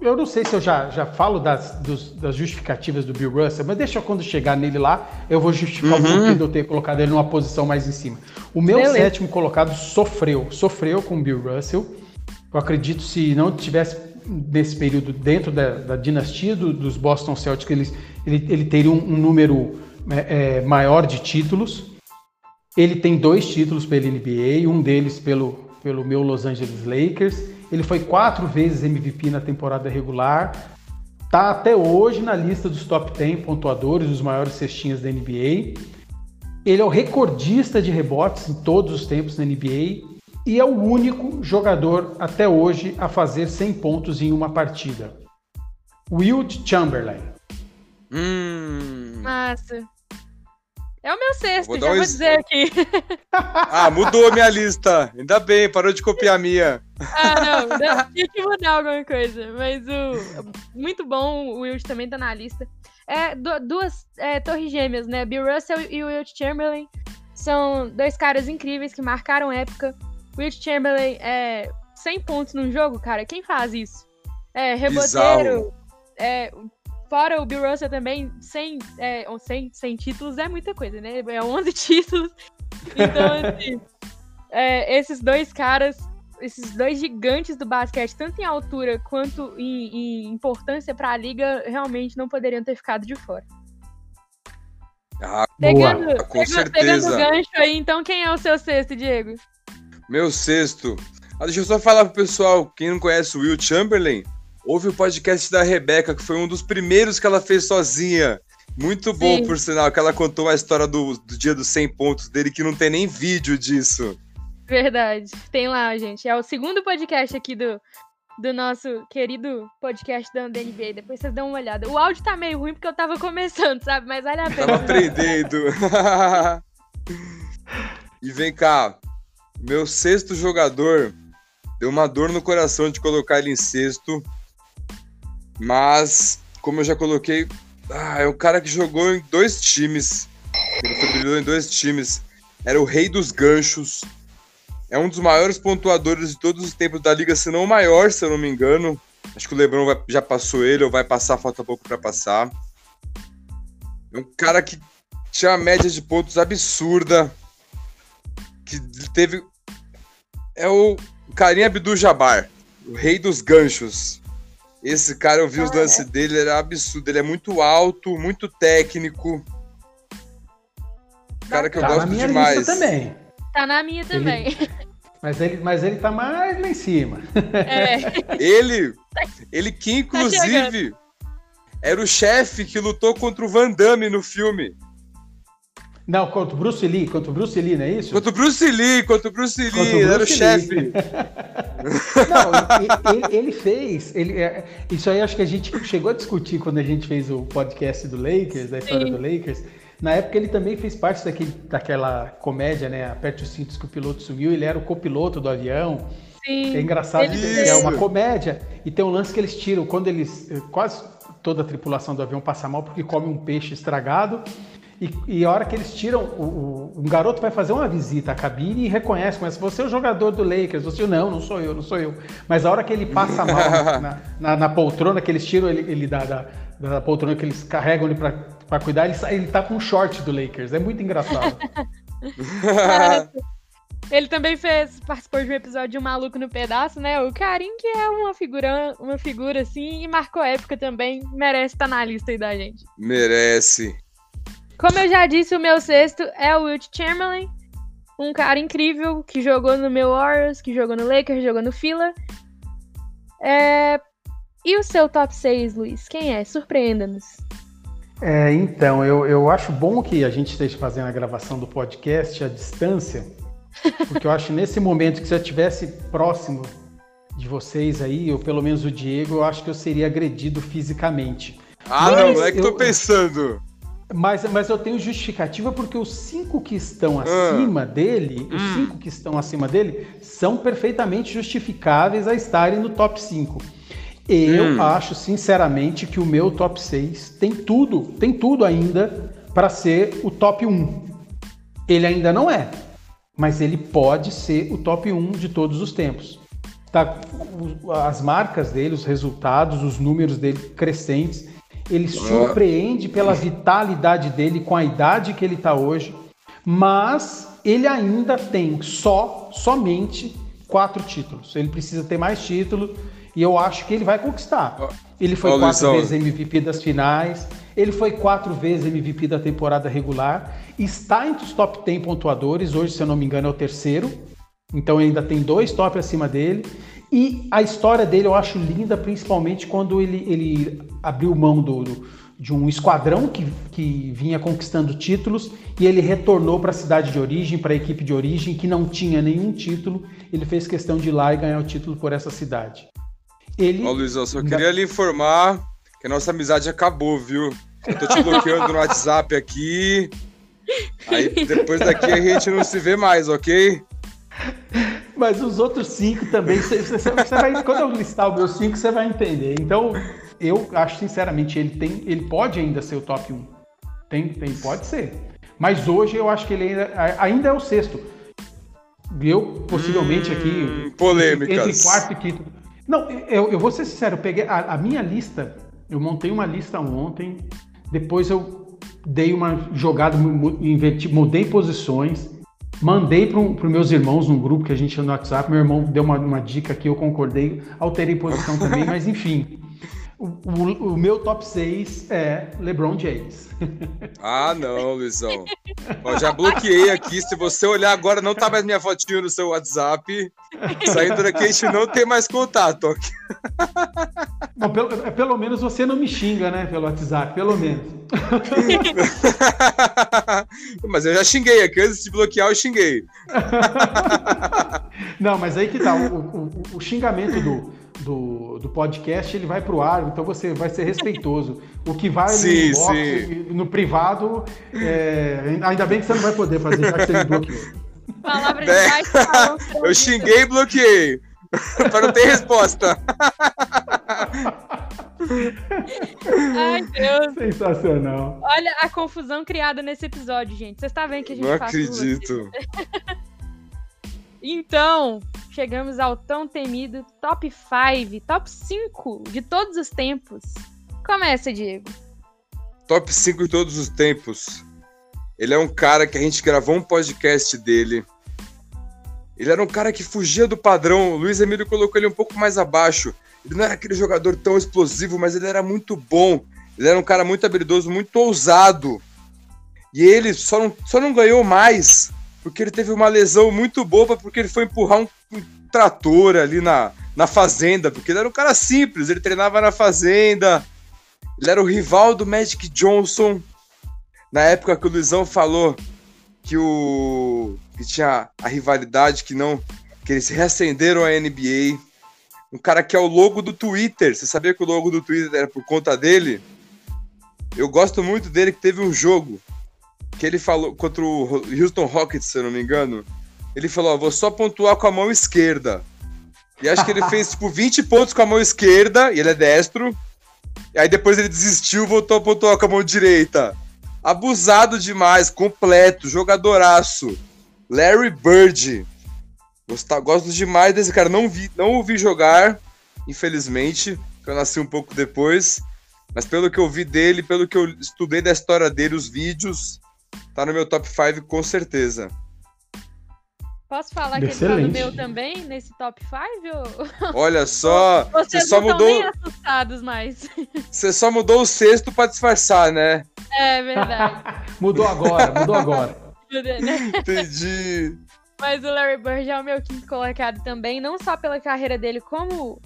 eu não sei se eu já, já falo das, dos, das justificativas do Bill Russell, mas deixa quando chegar nele lá, eu vou justificar uhum. o porquê de eu ter colocado ele numa posição mais em cima. O meu Beleza. sétimo colocado sofreu, sofreu com o Bill Russell. Eu acredito se não tivesse nesse período dentro da, da dinastia do, dos Boston Celtics, ele, ele, ele teria um, um número é, é, maior de títulos. Ele tem dois títulos pela NBA, um deles pelo, pelo meu Los Angeles Lakers. Ele foi quatro vezes MVP na temporada regular. Está até hoje na lista dos top 10 pontuadores, dos maiores cestinhas da NBA. Ele é o recordista de rebotes em todos os tempos na NBA e é o único jogador até hoje a fazer 100 pontos em uma partida. Wilt Chamberlain. Hum. Massa. É o meu sexto, vou já vou dizer aqui. Ah, mudou a minha lista. Ainda bem, parou de copiar a minha. Ah, não, tinha que mudar alguma coisa. Mas o. Muito bom, o Wilt também tá na lista. É, duas é, torres gêmeas, né? Bill Russell e o Wilt Chamberlain são dois caras incríveis que marcaram época. Wilt Chamberlain é 100 pontos num jogo, cara. Quem faz isso? É, reboteiro. É, Fora o Bill Russell também, sem, é, sem, sem títulos é muita coisa, né? É 11 títulos. Então, assim, é, esses dois caras, esses dois gigantes do basquete, tanto em altura quanto em, em importância para a liga, realmente não poderiam ter ficado de fora. Ah, pegando, boa, com pegando, certeza. Pegando o gancho aí, então quem é o seu sexto, Diego? Meu sexto. Ah, deixa eu só falar pro pessoal, quem não conhece o Will Chamberlain, Houve o podcast da Rebeca, que foi um dos primeiros que ela fez sozinha. Muito bom, Sim. por sinal, que ela contou a história do, do dia dos 100 pontos dele, que não tem nem vídeo disso. Verdade. Tem lá, gente. É o segundo podcast aqui do, do nosso querido podcast da NBA. Depois vocês dão uma olhada. O áudio tá meio ruim porque eu tava começando, sabe? Mas vale a pena. Tava aprendendo. e vem cá. Meu sexto jogador deu uma dor no coração de colocar ele em sexto. Mas, como eu já coloquei, ah, é um cara que jogou em dois times. Ele brilhou em dois times. Era o rei dos ganchos. É um dos maiores pontuadores de todos os tempos da liga, se não o maior, se eu não me engano. Acho que o Lebron vai, já passou ele, ou vai passar, falta pouco para passar. É um cara que tinha uma média de pontos absurda. Que teve. É o Karim Abdul-Jabbar, o rei dos ganchos. Esse cara, eu vi ah, os lances é. dele, era absurdo. Ele é muito alto, muito técnico. Cara que eu tá gosto na minha demais. Lista também. Tá na minha também. Ele... Mas ele, mas ele tá mais lá em cima. É. ele, ele que tá inclusive tá era o chefe que lutou contra o Van Damme no filme. Não, contra o Bruce Lee, contra o Bruce Lee, não é isso? Contra o Bruce Lee, contra o Bruce Lee, Bruce era o chefe. não, ele, ele, fez, ele, é, isso aí acho que a gente chegou a discutir quando a gente fez o podcast do Lakers, da história Sim. do Lakers. Na época ele também fez parte daquele, daquela comédia, né? Aperte os cintos que o piloto sumiu, ele era o copiloto do avião. Sim. É engraçado, que é uma comédia. E tem um lance que eles tiram, quando eles. Quase toda a tripulação do avião passa mal porque come um peixe estragado. E, e a hora que eles tiram, o, o, um garoto vai fazer uma visita à cabine e reconhece, mas você é o jogador do Lakers, você não, não sou eu, não sou eu. Mas a hora que ele passa mal na, na, na poltrona, que eles tiram ele, ele da, da, da, poltrona que eles carregam ele para cuidar, ele, ele tá com um short do Lakers. É muito engraçado. Ele também fez, participou de um episódio de Um Maluco no Pedaço, né? O Karim, que é uma figura, uma figura assim, e marcou época também, merece estar na lista aí da gente. Merece. Como eu já disse, o meu sexto é o Wilt Chamberlain. Um cara incrível que jogou no meu Warriors, que jogou no Lakers, jogou no Fila. É... E o seu top 6, Luiz? Quem é? Surpreenda-nos. É, então, eu, eu acho bom que a gente esteja fazendo a gravação do podcast à distância, porque eu acho nesse momento que se eu estivesse próximo de vocês aí, ou pelo menos o Diego, eu acho que eu seria agredido fisicamente. Ah, Mas não, não é que eu, tô pensando. Mas, mas eu tenho justificativa porque os cinco que estão ah. acima dele, os hum. cinco que estão acima dele, são perfeitamente justificáveis a estarem no top 5. Eu hum. acho, sinceramente, que o meu top 6 tem tudo, tem tudo ainda para ser o top 1. Ele ainda não é, mas ele pode ser o top 1 de todos os tempos. tá as marcas dele, os resultados, os números dele crescentes. Ele surpreende pela vitalidade dele com a idade que ele está hoje, mas ele ainda tem só, somente quatro títulos. Ele precisa ter mais títulos e eu acho que ele vai conquistar. Ele foi quatro vezes MVP das finais, ele foi quatro vezes MVP da temporada regular, está entre os top 10 pontuadores, hoje, se eu não me engano, é o terceiro. Então ainda tem dois top acima dele. E a história dele eu acho linda, principalmente quando ele, ele abriu mão do, do de um esquadrão que, que vinha conquistando títulos e ele retornou para a cidade de origem, para a equipe de origem, que não tinha nenhum título. Ele fez questão de ir lá e ganhar o título por essa cidade. Ele... Ó, Luizão, só queria lhe informar que a nossa amizade acabou, viu? Eu tô te bloqueando no WhatsApp aqui. Aí depois daqui a gente não se vê mais, ok? Mas os outros cinco também, você, vai, quando eu listar os meus cinco, você vai entender. Então, eu acho sinceramente, ele tem, ele pode ainda ser o top 1. Tem, tem, pode ser. Mas hoje eu acho que ele ainda, ainda é o sexto. Eu, possivelmente, hum, aqui. Polêmicas. Entre quarto e quinto. Não, eu, eu vou ser sincero, eu peguei a, a minha lista, eu montei uma lista ontem, depois eu dei uma jogada, inventi, mudei posições Mandei para os meus irmãos num grupo que a gente tinha no WhatsApp. Meu irmão deu uma, uma dica aqui, eu concordei, alterei posição também, mas enfim. O, o, o, meu top 6 é LeBron James. Ah, não, Luizão. Ó, já bloqueei aqui. Se você olhar agora, não tá mais minha fotinho no seu WhatsApp. Saindo daqui, a gente não tem mais contato. Bom, pelo, é, pelo menos você não me xinga, né? Pelo WhatsApp, pelo menos. mas eu já xinguei aqui. Antes de bloquear, eu xinguei. Não, mas aí que tá. O, o, o xingamento do do, do podcast, ele vai para o ar, então você vai ser respeitoso. O que vai sim, no inbox, no privado, é, ainda bem que você não vai poder fazer, já que você me bloqueou. Palavra de é, Eu xinguei e bloqueei. para não ter resposta. Ai, Deus. Sensacional. Olha a confusão criada nesse episódio, gente. Vocês estão vendo que a gente Não acredito. Então, chegamos ao tão temido top 5, top 5 de todos os tempos. Começa, Diego. Top 5 de todos os tempos. Ele é um cara que a gente gravou um podcast dele. Ele era um cara que fugia do padrão. O Luiz Emílio colocou ele um pouco mais abaixo. Ele não era aquele jogador tão explosivo, mas ele era muito bom. Ele era um cara muito habilidoso, muito ousado. E ele só não, só não ganhou mais porque ele teve uma lesão muito boba, porque ele foi empurrar um, um trator ali na, na fazenda, porque ele era um cara simples, ele treinava na fazenda, ele era o rival do Magic Johnson. Na época que o Luizão falou que o que tinha a rivalidade que não que eles reacenderam a NBA. Um cara que é o logo do Twitter. Você sabia que o logo do Twitter era por conta dele? Eu gosto muito dele que teve um jogo que ele falou contra o Houston Rockets, se eu não me engano. Ele falou: ó, vou só pontuar com a mão esquerda. E acho que ele fez tipo 20 pontos com a mão esquerda, e ele é destro. E aí depois ele desistiu, voltou a pontuar com a mão direita. Abusado demais, completo, jogadoraço. Larry Bird. gosto demais desse cara. Não vi, não ouvi jogar, infelizmente, eu nasci um pouco depois. Mas pelo que eu vi dele, pelo que eu estudei da história dele, os vídeos, tá no meu top 5 com certeza. Posso falar Excelente. que ele tá no meu também, nesse top 5? Ou... Olha só, Vocês você só não mudou. Nem assustados mais. Você só mudou o sexto para disfarçar, né? É verdade. mudou agora, mudou agora. Né? Entendi. Mas o Larry Bird é o meu quinto colocado também, não só pela carreira dele como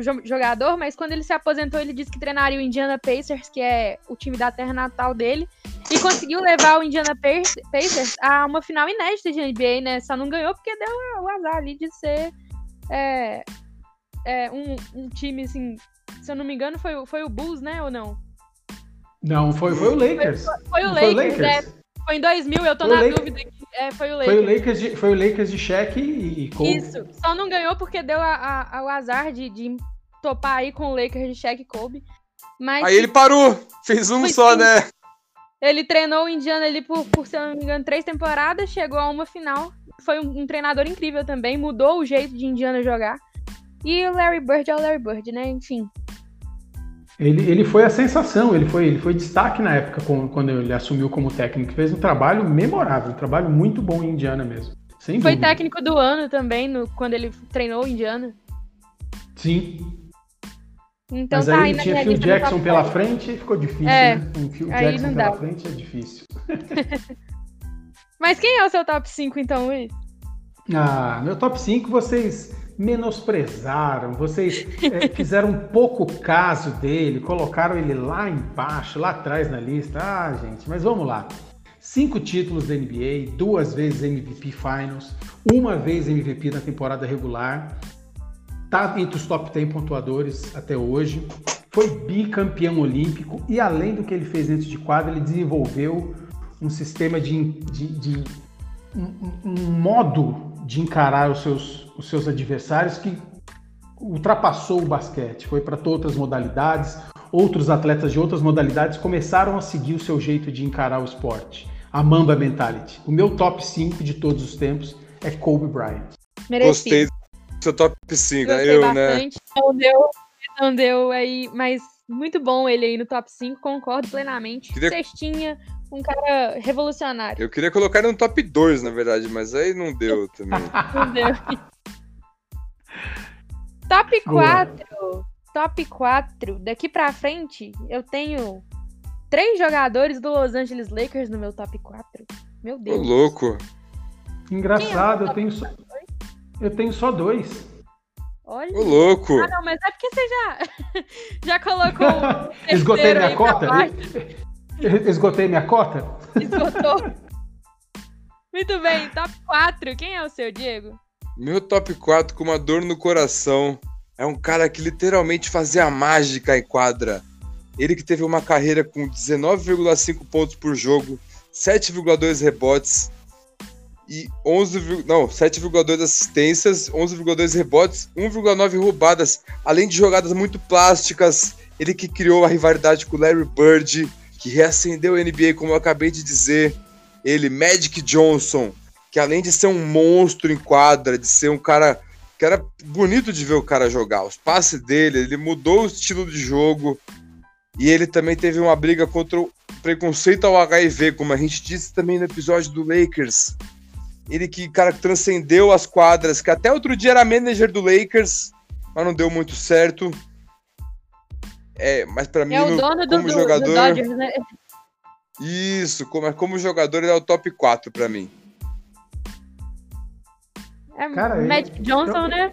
jogador, mas quando ele se aposentou, ele disse que treinaria o Indiana Pacers, que é o time da terra natal dele, e conseguiu levar o Indiana Pacers a uma final inédita de NBA, né? Só não ganhou porque deu o azar ali de ser é, é, um, um, time, assim, se eu não me engano, foi, foi o Bulls, né? Ou não? Não, foi, foi o Lakers. Foi, foi o Lakers, foi o Lakers. É, foi em 2000, eu tô foi na dúvida. É, foi o Lakers. Foi o Lakers de, foi o Lakers de Shaq e, Kobe. Isso, só não ganhou porque deu a, a, o azar de, de topar aí com o Lakers de Shaq e Kobe. Mas, aí ele parou, fez um só, sim. né? Ele treinou o Indiana ali por, por, se eu não me engano, três temporadas, chegou a uma final. Foi um, um, treinador incrível também, mudou o jeito de Indiana jogar. E o Larry Bird é o Larry Bird, né? Enfim. Ele, ele foi a sensação, ele foi, ele foi destaque na época com, quando ele assumiu como técnico. Fez um trabalho memorável, um trabalho muito bom em Indiana mesmo. Sem Foi dúvida. técnico do ano também, no, quando ele treinou Indiana. Sim, Então mas tá aí tinha Phil Jackson pela frente e ficou difícil, É, né? Um Phil aí Jackson não pela dá. frente é difícil. Mas quem é o seu top 5 então, Luiz? Ah, meu top 5 vocês menosprezaram, vocês é, fizeram pouco caso dele, colocaram ele lá embaixo, lá atrás na lista. Ah, gente, mas vamos lá. Cinco títulos da NBA, duas vezes MVP Finals, uma vez MVP na temporada regular, tá entre os top 10 pontuadores até hoje, foi bicampeão olímpico e além do que ele fez dentro de quadra, ele desenvolveu um sistema de, de, de um- um modo de encarar os seus, os seus adversários que ultrapassou o basquete, foi para outras modalidades. Outros atletas de outras modalidades começaram a seguir o seu jeito de encarar o esporte, a Mamba Mentality. O meu top 5 de todos os tempos é Kobe Bryant. Merecido. Gostei do seu top 5, né? Eu, né? bastante. Não deu, não deu aí, mas muito bom ele aí no top 5, concordo plenamente. Queria- Cestinha, um cara revolucionário. Eu queria colocar ele no top 2, na verdade, mas aí não deu também. Não deu. Top 4. Top 4. Daqui pra frente, eu tenho três jogadores do Los Angeles Lakers no meu top 4. Meu Ô, Deus. louco. Engraçado, eu tenho só, eu tenho só dois. Olha. Ô, louco. Ah, não, mas é porque você já, já colocou o Esgotei minha aí pra cota? Esgotei minha cota? Esgotou. Muito bem, top 4. Quem é o seu, Diego? Meu top 4 com uma dor no coração é um cara que literalmente fazia mágica em quadra. Ele que teve uma carreira com 19,5 pontos por jogo, 7,2 rebotes e 11, vi- não, 7,2 assistências, 11,2 rebotes, 1,9 roubadas, além de jogadas muito plásticas. Ele que criou a rivalidade com Larry Bird, que reacendeu a NBA, como eu acabei de dizer. Ele, Magic Johnson, que além de ser um monstro em quadra, de ser um cara que era bonito de ver o cara jogar, os passes dele, ele mudou o estilo de jogo e ele também teve uma briga contra o preconceito ao HIV, como a gente disse também no episódio do Lakers. Ele que, cara, transcendeu as quadras, que até outro dia era manager do Lakers, mas não deu muito certo. É, mas pra mim, É o no- dono do, como do, do jogador, Dodgers, né? isso, como, como jogador, ele é o top 4 pra mim. É Cara, eu- Magic Johnson, eu- né?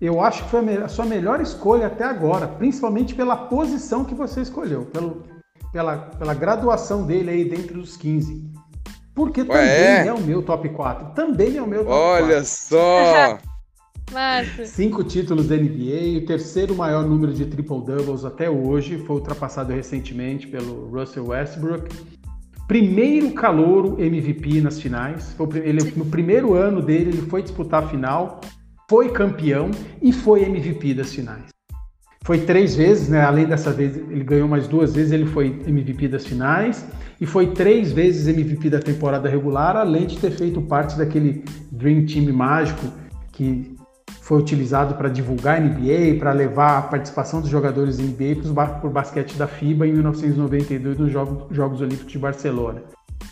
Eu acho que foi a, me- a sua melhor escolha até agora, principalmente pela posição que você escolheu, pelo, pela, pela graduação dele aí dentro dos 15. Porque também é? é? o meu top 4. Também é o meu top Olha 4. só! Massa. Cinco títulos da NBA, o terceiro maior número de triple-doubles até hoje, foi ultrapassado recentemente pelo Russell Westbrook. Primeiro calouro MVP nas finais. Ele, no primeiro ano dele, ele foi disputar a final, foi campeão e foi MVP das finais. Foi três vezes, né? Além dessa vez, ele ganhou mais duas vezes, ele foi MVP das finais e foi três vezes MVP da temporada regular, além de ter feito parte daquele Dream Team mágico que foi utilizado para divulgar a NBA, para levar a participação dos jogadores da NBA para o basquete da FIBA em 1992 nos Jogos, Jogos Olímpicos de Barcelona.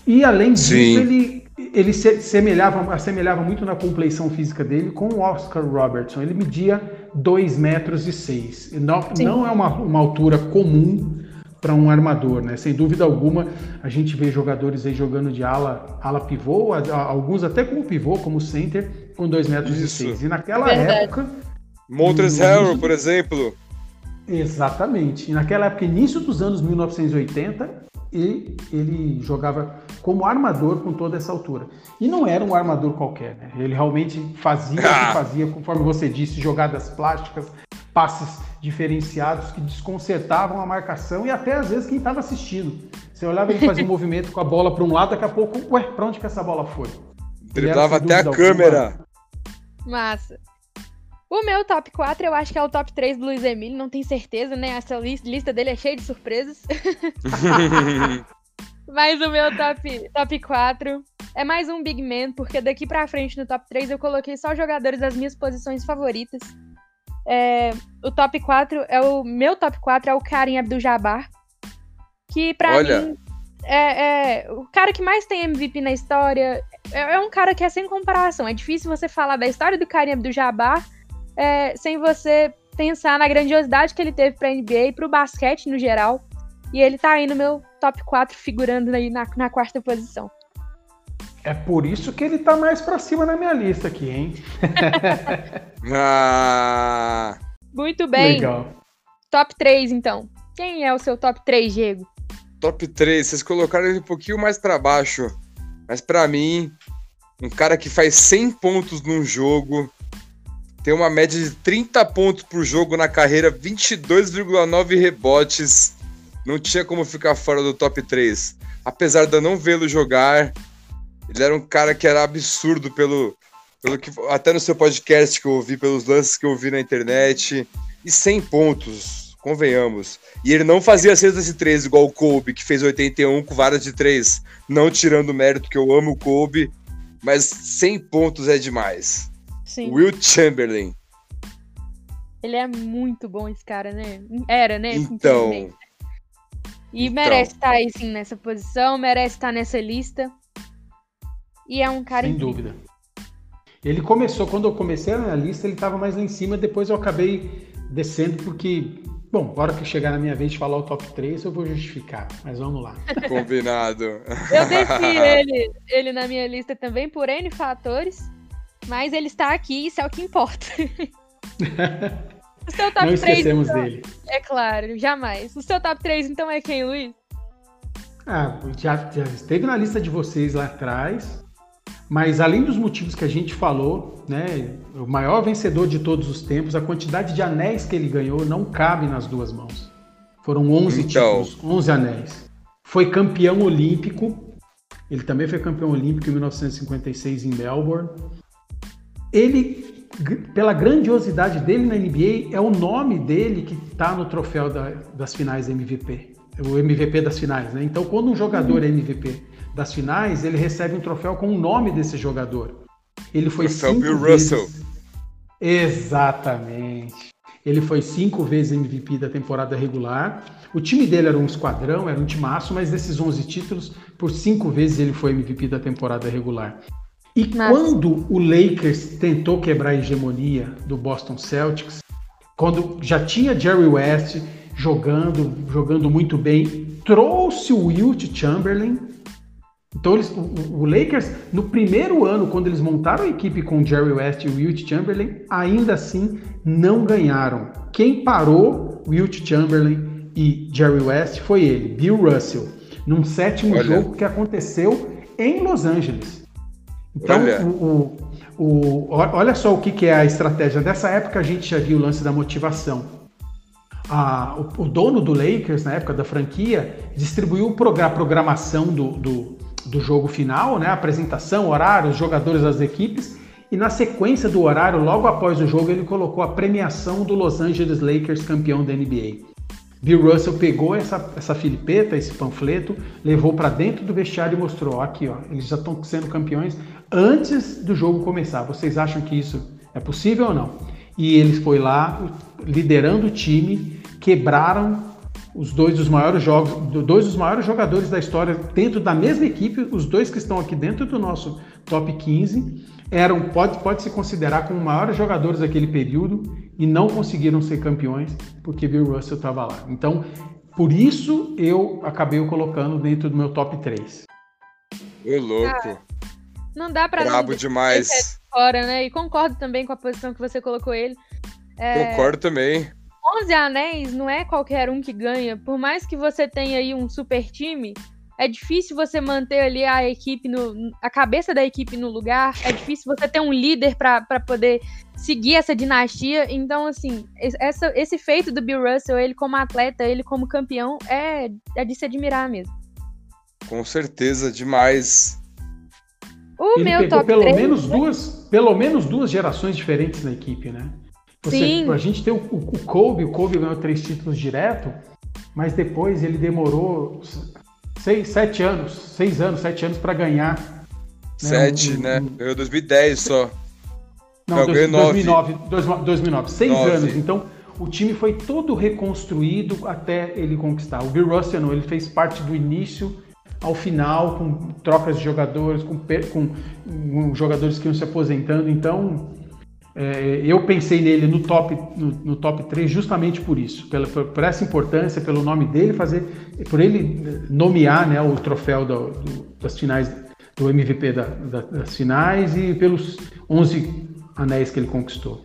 E além disso, Sim. ele, ele se semelhava, assemelhava muito na compleição física dele com o Oscar Robertson. Ele media 2 metros e 6. Não, Sim. não é uma, uma altura comum para um armador, né? Sem dúvida alguma, a gente vê jogadores aí jogando de ala, ala pivô, alguns até como pivô, como center, com 2 metros Isso. e 6. E naquela Verdade. época, Montres Harrell, por exemplo. Exatamente. E naquela época, início dos anos 1980, ele, ele jogava como armador com toda essa altura. E não era um armador qualquer, né? Ele realmente fazia o Ah. que fazia, conforme você disse, jogadas plásticas, passes diferenciados que desconcertavam a marcação e até às vezes quem estava assistindo. Você olhava ele fazer um movimento com a bola para um lado, daqui a pouco, ué, para onde que essa bola foi? Driblava até a câmera. Massa. O meu top 4, eu acho que é o top 3 do Luiz Emílio, não tenho certeza, né? Essa lis- lista dele é cheia de surpresas. Mas o meu top, top 4 é mais um Big Man, porque daqui pra frente no top 3 eu coloquei só jogadores das minhas posições favoritas. É, o top 4 é o. Meu top 4 é o Karim Abdul-Jabbar. Que pra Olha. mim é, é o cara que mais tem MVP na história. É, é um cara que é sem comparação. É difícil você falar da história do Karim Abdul-Jabbar é, sem você pensar na grandiosidade que ele teve pra NBA e pro basquete no geral. E ele tá aí no meu top 4, figurando aí na, na quarta posição. É por isso que ele tá mais pra cima na minha lista aqui, hein? Ah, Muito bem. Legal. Top 3, então. Quem é o seu top 3, Diego? top 3. Vocês colocaram ele um pouquinho mais pra baixo. Mas pra mim, um cara que faz 100 pontos num jogo, tem uma média de 30 pontos por jogo na carreira, 22,9 rebotes. Não tinha como ficar fora do top 3. Apesar de eu não vê-lo jogar, ele era um cara que era absurdo pelo, pelo que até no seu podcast que eu ouvi, pelos lances que eu vi na internet. E 100 pontos, convenhamos. E ele não fazia cestas de 3 igual o Kobe, que fez 81 com varas de 3. Não tirando o mérito, que eu amo o Kobe, mas 100 pontos é demais. Sim. Will Chamberlain. Ele é muito bom, esse cara, né? Era, né? Então. E então. merece estar aí, sim, nessa posição, merece estar nessa lista. E é um cara Sem incrível. dúvida. Ele começou, quando eu comecei a minha lista, ele estava mais lá em cima, depois eu acabei descendo, porque, bom, agora que chegar na minha vez de falar o top 3, eu vou justificar, mas vamos lá. combinado. Eu desci ele, ele na minha lista também por N fatores, mas ele está aqui, isso é o que importa. o seu top Não 3, esquecemos dele. é claro, jamais. O seu top 3, então, é quem, Luiz? Ah, já, já esteve na lista de vocês lá atrás, mas além dos motivos que a gente falou, né, o maior vencedor de todos os tempos, a quantidade de anéis que ele ganhou não cabe nas duas mãos. Foram 11 Então. títulos, 11 anéis. Foi campeão olímpico, ele também foi campeão olímpico em 1956 em Melbourne. Ele, pela grandiosidade dele na NBA, é o nome dele que está no troféu da- das finais MVP. O MVP das finais, né? Então, quando um jogador é MVP das finais, ele recebe um troféu com o nome desse jogador. Ele foi Troféu cinco Bill vezes... Russell. Exatamente. Ele foi cinco vezes MVP da temporada regular. O time dele era um esquadrão, era um timaço, mas desses 11 títulos, por cinco vezes ele foi MVP da temporada regular. E Nossa. quando o Lakers tentou quebrar a hegemonia do Boston Celtics, quando já tinha Jerry West jogando, jogando muito bem, trouxe o Wilt Chamberlain. Então eles, o, o- Lakers, no primeiro ano, quando eles montaram a equipe com Jerry West e Wilt Chamberlain, ainda assim não ganharam. Quem parou Wilt Chamberlain e Jerry West foi ele, Bill Russell, num sétimo Olha. jogo que aconteceu em Los Angeles. Então, Olha. o, o, o- olha só o que, que é a estratégia. Dessa época a gente já viu o lance da motivação. A- o, o dono do Lakers, na época da franquia, distribuiu a programação do, do, do jogo final, né? apresentação, horário, os jogadores das equipes, e na sequência do horário, logo após o jogo, ele colocou a premiação do Los Angeles Lakers campeão da NBA. Bill Russell pegou essa, essa filipeta, esse panfleto, levou para dentro do vestiário e mostrou: ó, aqui, ó, eles já estão sendo campeões antes do jogo começar. Vocês acham que isso é possível ou não? E eles foi lá, liderando o time, quebraram os dois dos maiores jogos, dois dos maiores jogadores da história dentro da mesma equipe, os dois que estão aqui dentro do nosso top 15, eram pode pode se considerar como maiores jogadores daquele período e não conseguiram ser campeões porque Bill Russell estava lá. Então, por isso eu acabei o colocando dentro do meu top 3. Ô, louco. Não dá pra não Brabo deixar demais. fora, né? E concordo também com a posição que você colocou ele. É, Concordo também. 11 anéis não é qualquer um que ganha. Por mais que você tenha aí um super time, é difícil você manter ali a equipe no a cabeça da equipe no lugar. É difícil você ter um líder pra pra poder seguir essa dinastia. Então, assim, es- essa, esse feito do Bill Russell, ele como atleta, ele como campeão, é, é de se admirar mesmo. Com certeza, demais. O Ele meu top pelo 3, menos duas, pelo menos duas gerações diferentes na equipe, né? Você, Sim. A gente tem o, o, o Kobe, o Kobe ganhou três títulos direto, mas depois ele demorou seis, sete anos, seis anos, sete anos para ganhar. Sete, um- né? um- Ganhou 2010 só. Não, Não, dois- ganhou nove. 2009, dois- 2009, seis Nove. anos. Então, o time foi todo reconstruído até ele conquistar. O Bill Russell, não, ele fez parte do início ao final, com trocas de jogadores, com, com, com jogadores que iam se aposentando. Então, é, eu pensei nele no top, no, no top 3 justamente por isso, pela, por, por essa importância, pelo nome dele, fazer, por ele nomear né, o troféu do- do- das finais, do MVP da- da- das finais e pelos 11 anéis que ele conquistou.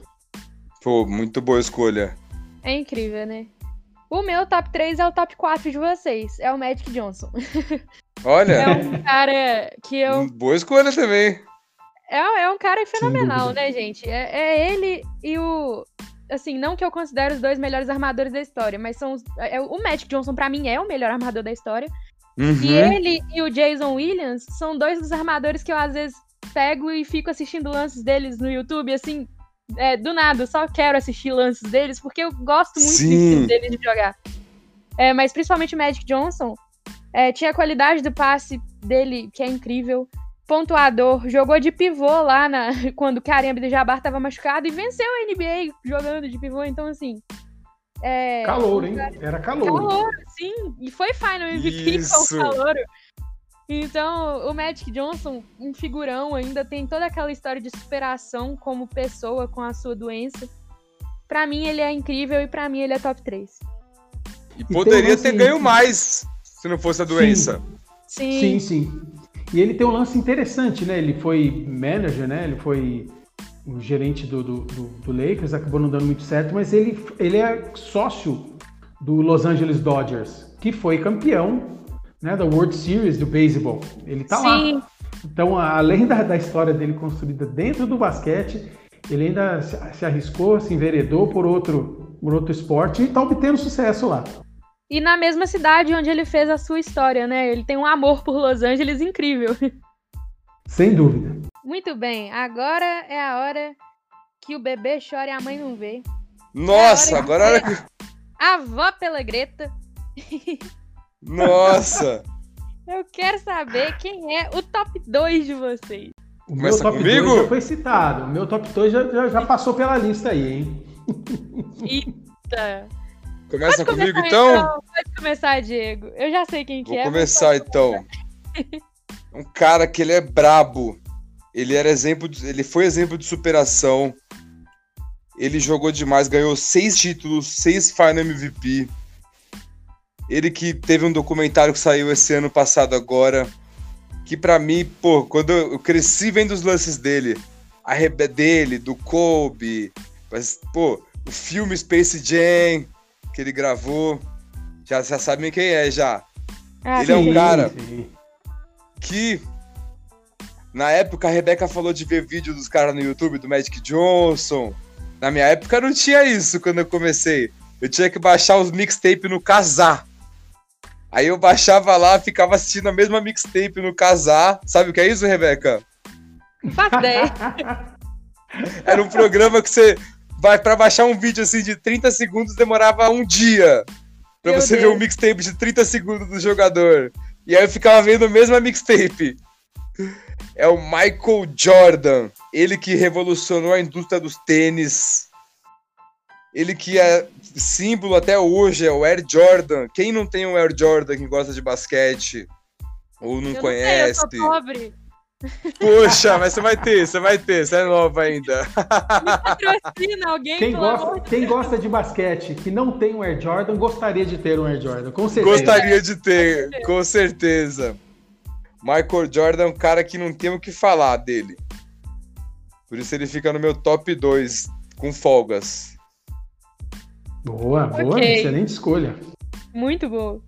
Pô, muito boa escolha. É incrível, né? O meu top 3 é o top 4 de vocês. É o Magic Johnson. É Olha, um cara que eu. boa escolha também. É, é um cara fenomenal, né, gente? É, é ele e o. Assim, não que eu considere os dois melhores armadores da história, mas são os, é, o Magic Johnson, pra mim, é o melhor armador da história. E Uhum. ele e o Jason Williams são dois dos armadores que eu às vezes pego e fico assistindo lances deles no YouTube, assim, é, do nada, eu só quero assistir lances deles, porque eu gosto muito Sim. deles de jogar. É, mas principalmente o Magic Johnson, é, tinha a qualidade do passe dele, que é incrível. Pontuador, jogou de pivô lá na, quando o Karim Abdul-Jabbar tava machucado e venceu a NBA jogando de pivô, então assim. É, Calor, hein? Era calor. Calor, sim. E foi final MVP Isso. com o calor. Então, o Magic Johnson, um figurão, ainda tem toda aquela história de superação como pessoa com a sua doença. Pra mim, ele é incrível e pra mim, ele é top 3. E poderia lance- ter ganho mais se não fosse a doença. Sim, Sim. sim. E ele tem um lance interessante, né? Ele foi manager, né? Ele foi o gerente do, do, do- do Lakers, acabou não dando muito certo, mas ele, ele é sócio do Los Angeles Dodgers, que foi campeão né, da World Series do beisebol. Ele tá lá. Sim. Então, a- além da, da história dele construída dentro do basquete, ele ainda se, se arriscou, se enveredou por outro, por outro esporte e está obtendo sucesso lá. E na mesma cidade onde ele fez a sua história, né? Ele tem um amor por Los Angeles incrível. Sem dúvida. Muito bem, agora é a hora que o bebê chora e a mãe não vê. Nossa, É a agora. a que- hora que- A avó pela Greta. Nossa! Eu quero saber quem é o top 2 de vocês. O Começa meu top comigo? 2 já foi citado. O meu top 2 já, já, já passou pela lista aí, hein? Eita. Começa Pode comigo começar, então? Pode começar, Diego. Eu já sei quem que Vou é. mas começar então. Um cara que ele é brabo. Ele era exemplo, de- ele foi exemplo de superação. Ele jogou demais, ganhou seis títulos, seis Final MVP. Ele que teve um documentário que saiu esse ano passado agora, que pra mim, pô, quando eu cresci vendo os lances dele, a dele, do Kobe, mas, pô, o filme Space Jam que ele gravou, já, já sabem quem é já. Ah, Ele é um Sim, cara- sim. que na época a Rebeca falou de ver vídeo dos caras no YouTube do Magic Johnson. Na minha época não tinha isso quando eu comecei. Eu tinha que baixar os mixtape no casar. Aí eu baixava lá, ficava assistindo a mesma mixtape no casar. Sabe o que é isso, Rebeca? Faço ideia. Era um programa que você vai para baixar um vídeo assim de 30 segundos demorava um dia. Pra Meu você ver Deus. um mixtape de 30 segundos do jogador. E aí eu ficava vendo a mesma mixtape. É o Michael Jordan. Ele que revolucionou a indústria dos tênis. Ele que é símbolo até hoje, é o Air Jordan. Quem não tem um Air Jordan que gosta de basquete? Ou não eu conhece? Não sei, eu sou pobre. Poxa, mas você vai ter, você vai ter, você é nova ainda. Patrocina alguém, Quem gosta, de quem gosta de basquete que não tem um Air Jordan gostaria de ter um Air Jordan, com certeza. Gostaria de ter, com certeza. Michael Jordan é um cara que não tem o que falar dele. Por isso ele fica no meu top 2, com folgas. Boa, boa, Ok. excelente escolha. Muito boa.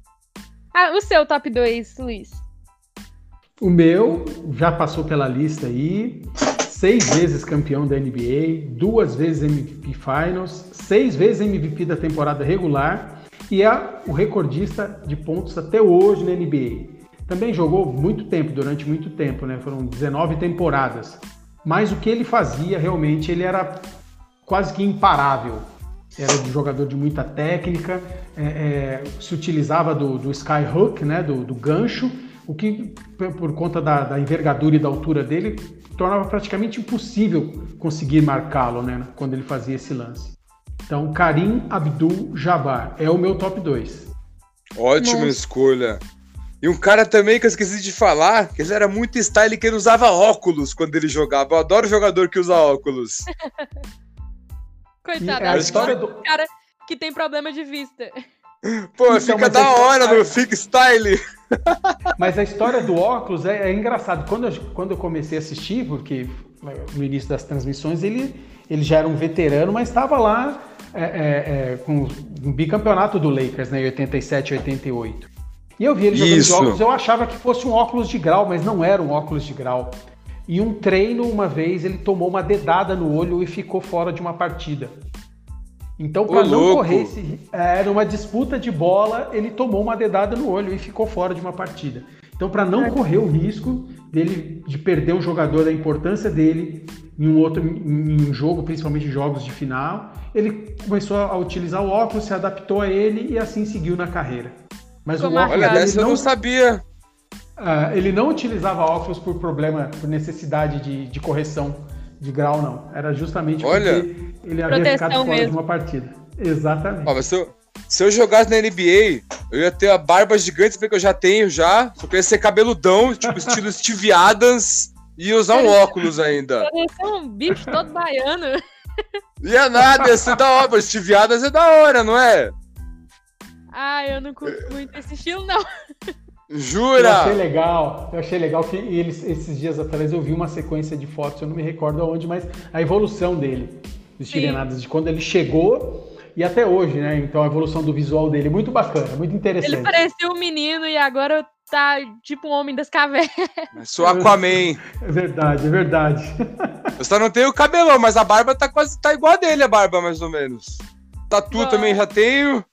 Ah, o seu top 2, Luiz. O meu já passou pela lista aí. Seis vezes campeão da NBA, duas vezes MVP Finals, seis vezes MVP da temporada regular e é o recordista de pontos até hoje na NBA. Também jogou muito tempo, durante muito tempo, né? Foram 19 temporadas. Mas o que ele fazia realmente, ele era quase que imparável. Era um jogador de muita técnica, é, é, se utilizava do, do skyhook, né? Do, do gancho, o que, por conta da, da envergadura e da altura dele, tornava praticamente impossível conseguir marcá-lo, né? Quando ele fazia esse lance. Então, Karim Abdul-Jabbar é o meu top 2. Ótima Nossa. escolha. E um cara também que eu esqueci de falar, que ele era muito style, que ele usava óculos quando ele jogava. Eu adoro jogador que usa óculos. Coitado, é a história do cara que tem problema de vista. Pô, então, fica da hora no Fic Style. Mas a história do óculos é, é engraçado. Quando eu, quando eu comecei a assistir, porque no início das transmissões ele, ele já era um veterano, mas estava lá é, é, com um bicampeonato do Lakers, né, em 87 e 88. E eu vi ele jogando Isso. óculos, eu achava que fosse um óculos de grau, mas não era um óculos de grau. E um treino, uma vez, ele tomou uma dedada no olho e ficou fora de uma partida. Então, para não louco. correr, esse, é, era uma disputa de bola, ele tomou uma dedada no olho e ficou fora de uma partida. Então, para não correr o risco dele de perder um jogador da importância dele em um outro em um jogo, principalmente jogos de final, ele começou a utilizar o óculos, se adaptou a ele e assim seguiu na carreira. Mas o óculos, Olha, dessa não, eu não sabia. Uh, ele não utilizava óculos por problema, por necessidade de, de correção de grau, não. Era justamente Olha, porque ele havia ficado fora mesmo. de uma partida. Exatamente. Ó, se, eu, se eu jogasse na NBA, eu ia ter a barba gigante, que eu já tenho já. Só que ia ser cabeludão, tipo estilo Steve Adams, e usar um óculos ainda. Ia ser um bicho todo baiano. Ia nada, ia ser da hora. Steve Adams é da hora, não é? Ah, eu não curto muito esse estilo, não. Jura? Eu achei legal, eu achei legal que eles, esses dias atrás eu vi uma sequência de fotos, eu não me recordo aonde, mas a evolução dele, dos de quando ele chegou e até hoje, né? Então a evolução do visual dele, muito bacana, muito interessante. Ele parecia um menino e agora tá tipo um homem das cavernas. Sou Aquaman. É verdade, é verdade. Eu só não tenho o cabelão, mas a barba tá quase tá igual a dele, a barba, mais ou menos. Tatu Bom. também já tenho.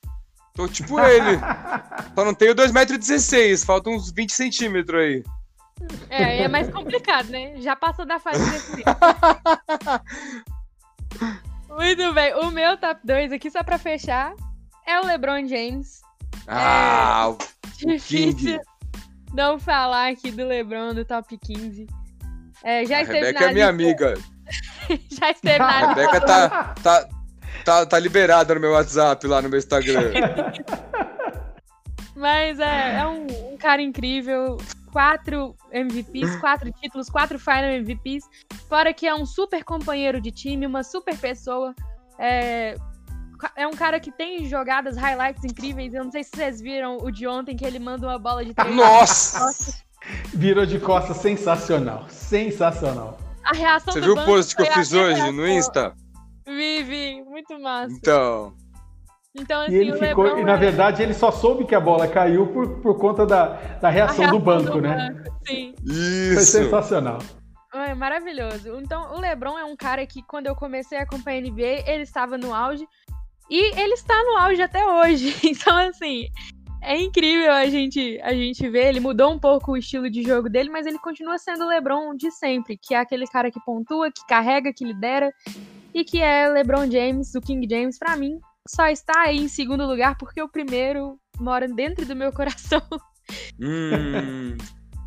Tô tipo ele. Só não tenho 2,16m, faltam uns 20 centímetros aí. É, é mais complicado, né? Já passou da fase desse Muito bem. O meu top 2 aqui, só pra fechar, é o LeBron James. Ah, é difícil não falar aqui do LeBron do top 15. É, já a Rebeca é minha amiga. já esteve na A Rebeca tá, tá, tá, tá liberada no meu WhatsApp, lá no meu Instagram. Mas é, é um, um, cara incrível. Quatro MVPs, quatro títulos, quatro Final MVPs. Fora que é um super companheiro de time, uma super pessoa. É, é um cara que tem jogadas, highlights incríveis. Eu não sei se vocês viram o de ontem, que ele manda uma bola de três. Nossa! Virou de costas sensacional. Sensacional. A reação Você viu o post que eu fiz hoje reação. no Insta? Vivi, muito massa. Então. Então, assim, e ele ficou, e na é verdade ele só soube que a bola caiu por, por conta da, da reação, reação do banco, do né? Banco, sim. Isso. Foi sensacional. É maravilhoso. Então, o LeBron é um cara que, quando eu comecei a acompanhar a NBA, ele estava no auge. E ele está no auge até hoje. Então, assim, é incrível a gente, a gente ver. Ele mudou um pouco o estilo de jogo dele, mas ele continua sendo o LeBron de sempre, que é aquele cara que pontua, que carrega, que lidera e que é LeBron James, o King James, para mim, só está aí em segundo lugar porque o primeiro mora dentro do meu coração. Hum.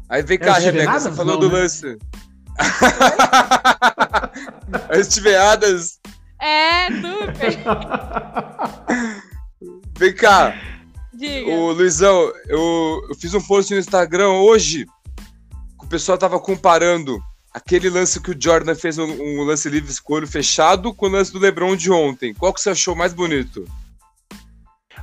Aí vem cá, Rebeca, você falou do né? lance. As tiveadas. É, super. Vem cá. Diga. O Luizão, eu, eu fiz um post no Instagram hoje que o pessoal tava comparando aquele lance que o Jordan fez um, um lance livre com o olho fechado com o lance do LeBron de ontem. Qual que você achou mais bonito?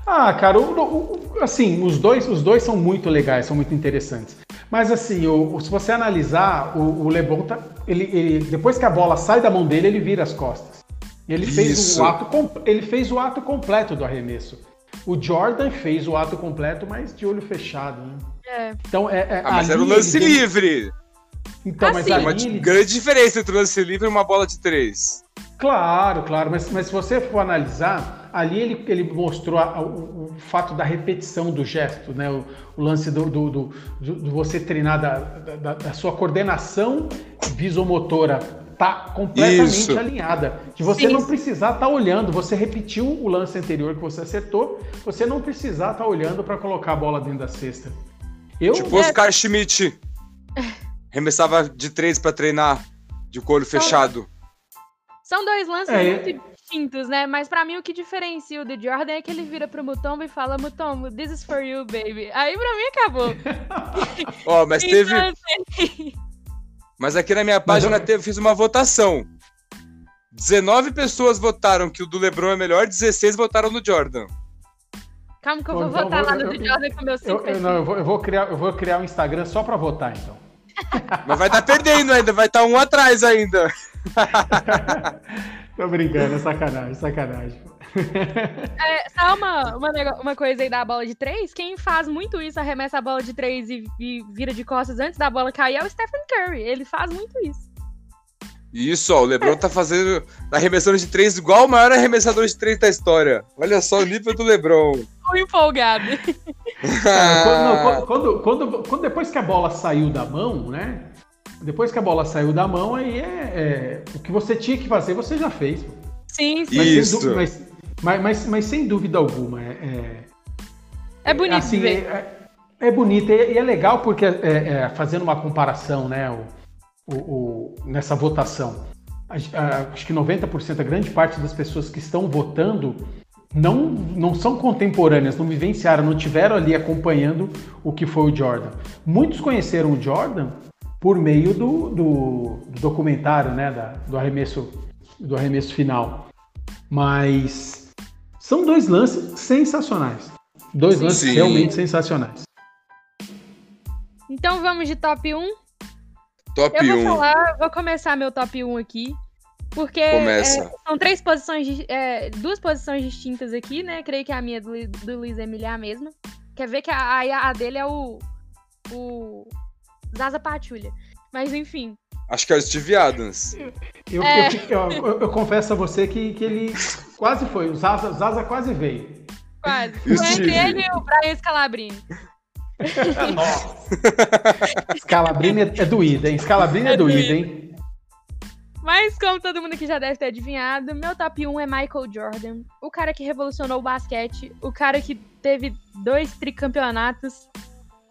Ah, cara, o, o, assim, os dois, os dois são muito legais, são muito interessantes. Mas assim, o, se você analisar, o, LeBron tá, ele, ele, depois que a bola sai da mão dele, ele vira as costas. Ele fez, o ato, ele fez o ato completo do arremesso. O Jordan fez o ato completo, mas de olho fechado. Né? É. Então, é, é ah, mas era o lance livre. Então, assim, mas uma ele... grande diferença entre o lance livre e uma bola de três. Claro, claro, mas, mas se você for analisar, ali ele, ele mostrou a, o, o, fato da repetição do gesto, né? O, o lance do, do, do, do, você treinar da, da, da, sua coordenação visomotora tá completamente Isso. alinhada. De você Sim. não precisar estar tá olhando, você repetiu o lance anterior que você acertou, você não precisar estar tá olhando para colocar a bola dentro da cesta. Eu... Tipo é... Oscar Schmidt. Remessava de três para treinar. De olho fechado. São dois lances É, muito distintos, né? Mas pra mim o que diferencia o do Jordan é que ele vira pro Mutombo e fala, Mutombo, this is for you, baby. Aí pra mim acabou. Ó, mas teve. Então, assim, Mas aqui na minha Mas página eu- teve, fiz uma votação. 19 pessoas votaram que o do LeBron é melhor, 16 votaram no Jordan. Calma que eu vou então votar eu- lá no eu- do Jordan com meu Eu, eu, não, eu, vou, eu, vou criar, eu vou criar um Instagram só pra votar, então. Mas vai estar perdendo ainda, vai estar um atrás ainda. Tô brincando, é sacanagem, sacanagem. É, só uma, uma, uma coisa aí da bola de três. Quem faz muito isso, arremessa a bola de três e, e vira de costas antes da bola cair, é o Stephen Curry. Ele faz muito isso. Isso, ó, o LeBron tá fazendo. tá arremessando de três igual o maior arremessador de três da história. Olha só o nível do LeBron. Tô empolgado. Quando, não, quando, quando- quando- depois que a bola saiu da mão, né? Depois que a bola saiu da mão, aí é, é- o que você tinha que fazer, você já fez. Sim, sim. Mas sem Isso. dú- Mas, mas, mas, mas sem dúvida alguma, é, é, É bonito assim, é, é, é bonito e, e é legal porque, é, é, fazendo uma comparação, né, o, o- o- nessa votação, a- a- acho que 90%, a grande parte das pessoas que estão votando não, não são contemporâneas, não vivenciaram, não tiveram ali acompanhando o que foi o Jordan. Muitos conheceram o Jordan por meio do, do- do documentário, né, da- do arremesso do arremesso final. Mas são dois lances sensacionais. Dois Sim. lances realmente sensacionais. Então vamos de top 1. Top Eu vou 1. falar, vou começar meu top 1 aqui. Porque Começa. é, são três posições, é, duas posições distintas aqui, né? Creio que a minha do, do Luiz Emílio é a mesma. Quer ver que a, a, a dele é o. O. Zaza Patulha. Mas enfim. Acho que é o Steve Adams. Eu, É. eu, eu- eu- eu confesso a você que, que ele quase foi. O Zaza, Zaza quase veio. Quase. E o Foi entre ele e o Brian Scalabrini. Scalabrini é, é doída, hein? Scalabrini é, É doída. hein? Mas, como todo mundo aqui já deve ter adivinhado, meu top 1 é Michael Jordan. O cara que revolucionou o basquete. O cara que teve dois tricampeonatos.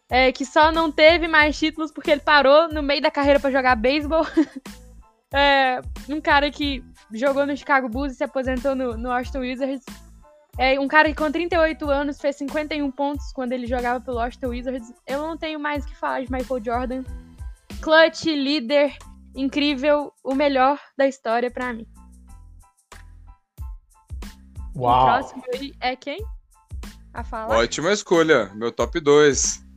é, que só não teve mais títulos porque ele parou no meio da carreira pra jogar beisebol. É, um cara que jogou no Chicago Bulls e se aposentou no, no Washington Wizards. É, um cara que com 38 anos fez 51 pontos quando ele jogava pelo Washington Wizards. Eu não tenho mais o que falar de Michael Jordan. Clutch, líder, incrível, o melhor da história pra mim. O Uau! próximo aí é quem? A falar? Ótima escolha. Meu top 2.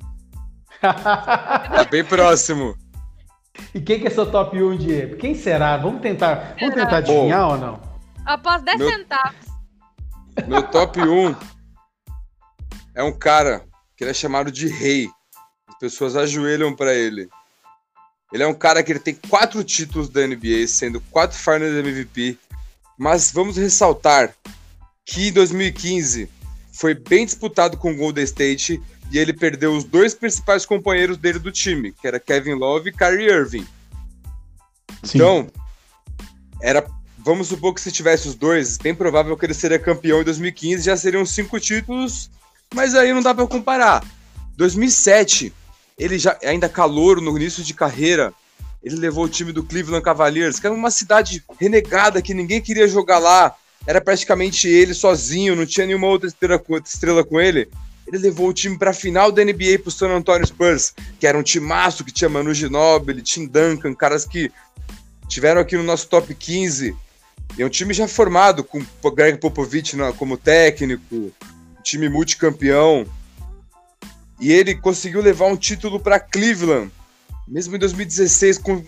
Tá bem próximo. e quem que é seu top 1, Diego? Quem será? Vamos tentar, vamos Será? tentar adivinhar ou não? Após 10 Meu- centavos. Meu top 1 é um cara que ele é chamado de rei. As pessoas ajoelham pra ele. Ele é um cara que ele tem quatro títulos da NBA, sendo quatro Finals MVP. Mas vamos ressaltar que em 2015 foi bem disputado com o Golden State e ele perdeu os dois principais companheiros dele do time, que era Kevin Love e Kyrie Irving. Sim. Então, era. Vamos supor que se tivesse os dois, bem provável que ele seria campeão em 2015, já seriam cinco títulos, mas aí não dá pra comparar. 2007, ele já ainda calouro no início de carreira, ele levou o time do Cleveland Cavaliers, que era uma cidade renegada que ninguém queria jogar lá. Era praticamente ele sozinho, não tinha nenhuma outra estrela com, estrela com ele. Ele levou o time pra final da NBA pro San Antonio Spurs, que era um timaço que tinha Manu Ginóbili, Tim Duncan, caras que tiveram aqui no nosso top 15. E é um time já formado, com o Greg Popovich como técnico, um time multicampeão. E ele conseguiu levar um título para Cleveland, mesmo em 2016. Com...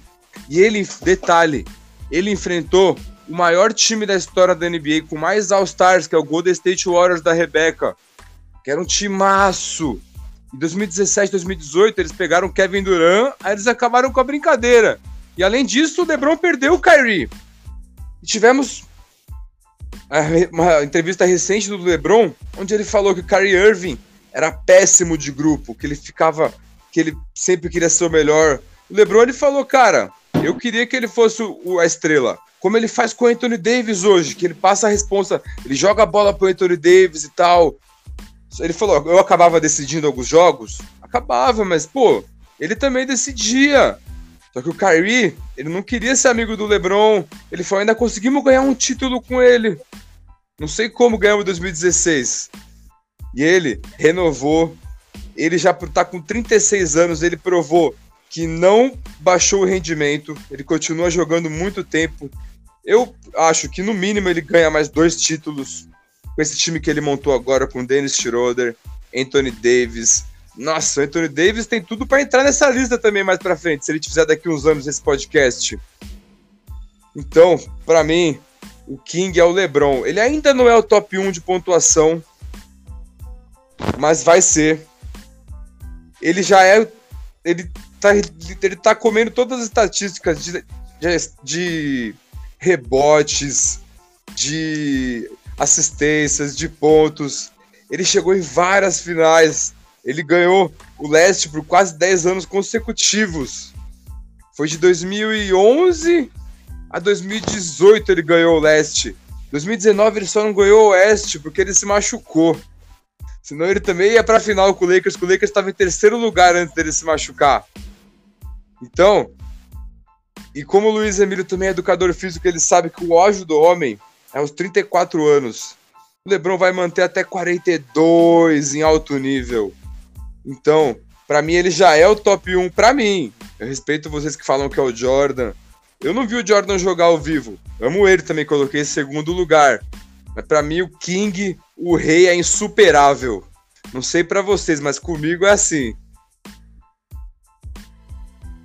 E ele, detalhe, ele enfrentou o maior time da história da NBA, com mais All-Stars, que é o Golden State Warriors da Rebecca, que era um timaço. Em 2017, 2018, eles pegaram Kevin Durant, aí eles acabaram com a brincadeira. E além disso, o LeBron perdeu o Kyrie. E tivemos uma entrevista recente do LeBron, onde ele falou que o Kyrie Irving era péssimo de grupo, que ele ficava, que ele sempre queria ser o melhor. O LeBron ele falou, cara, eu queria que ele fosse o, a estrela, como ele faz com o Anthony Davis hoje, que ele passa a responsa, ele joga a bola pro Anthony Davis e tal. Ele falou, eu acabava decidindo alguns jogos, acabava, mas pô, ele também decidia. Só que o Kyrie, ele não queria ser amigo do LeBron. Ele falou, ainda conseguimos ganhar um título com ele. Não sei como ganhamos em 2016. E ele renovou. Ele já tá com 36 anos, ele provou que não baixou o rendimento. Ele continua jogando muito tempo. Eu acho que no mínimo ele ganha mais dois títulos com esse time que ele montou agora com Dennis Schroeder, Anthony Davis, nossa, o Anthony Davis tem tudo para entrar nessa lista também mais para frente, se ele fizer daqui uns anos esse podcast. Então, para mim, o King é o LeBron. Ele ainda não é o top 1 de pontuação, mas vai ser. Ele já é. Ele tá, ele tá comendo todas as estatísticas de, de, de rebotes, de assistências, de pontos. Ele chegou em várias finais ele ganhou o leste por quase 10 anos consecutivos. Foi de 2011 a 2018 ele ganhou o leste. 2019 ele só não ganhou o oeste porque ele se machucou. Senão ele também ia pra final com o Lakers, que o Lakers estava em terceiro lugar antes dele se machucar. Então, e como o Luiz Emílio também é educador físico, ele sabe que o auge do homem é aos 34 anos. O LeBron vai manter até 42 em alto nível. Então, para mim ele já é o top 1 para mim. Eu respeito vocês que falam que é o Jordan. Eu não vi o Jordan jogar ao vivo. Amo ele também, coloquei em segundo lugar. Mas para mim o King, o rei é insuperável. Não sei para vocês, mas comigo é assim.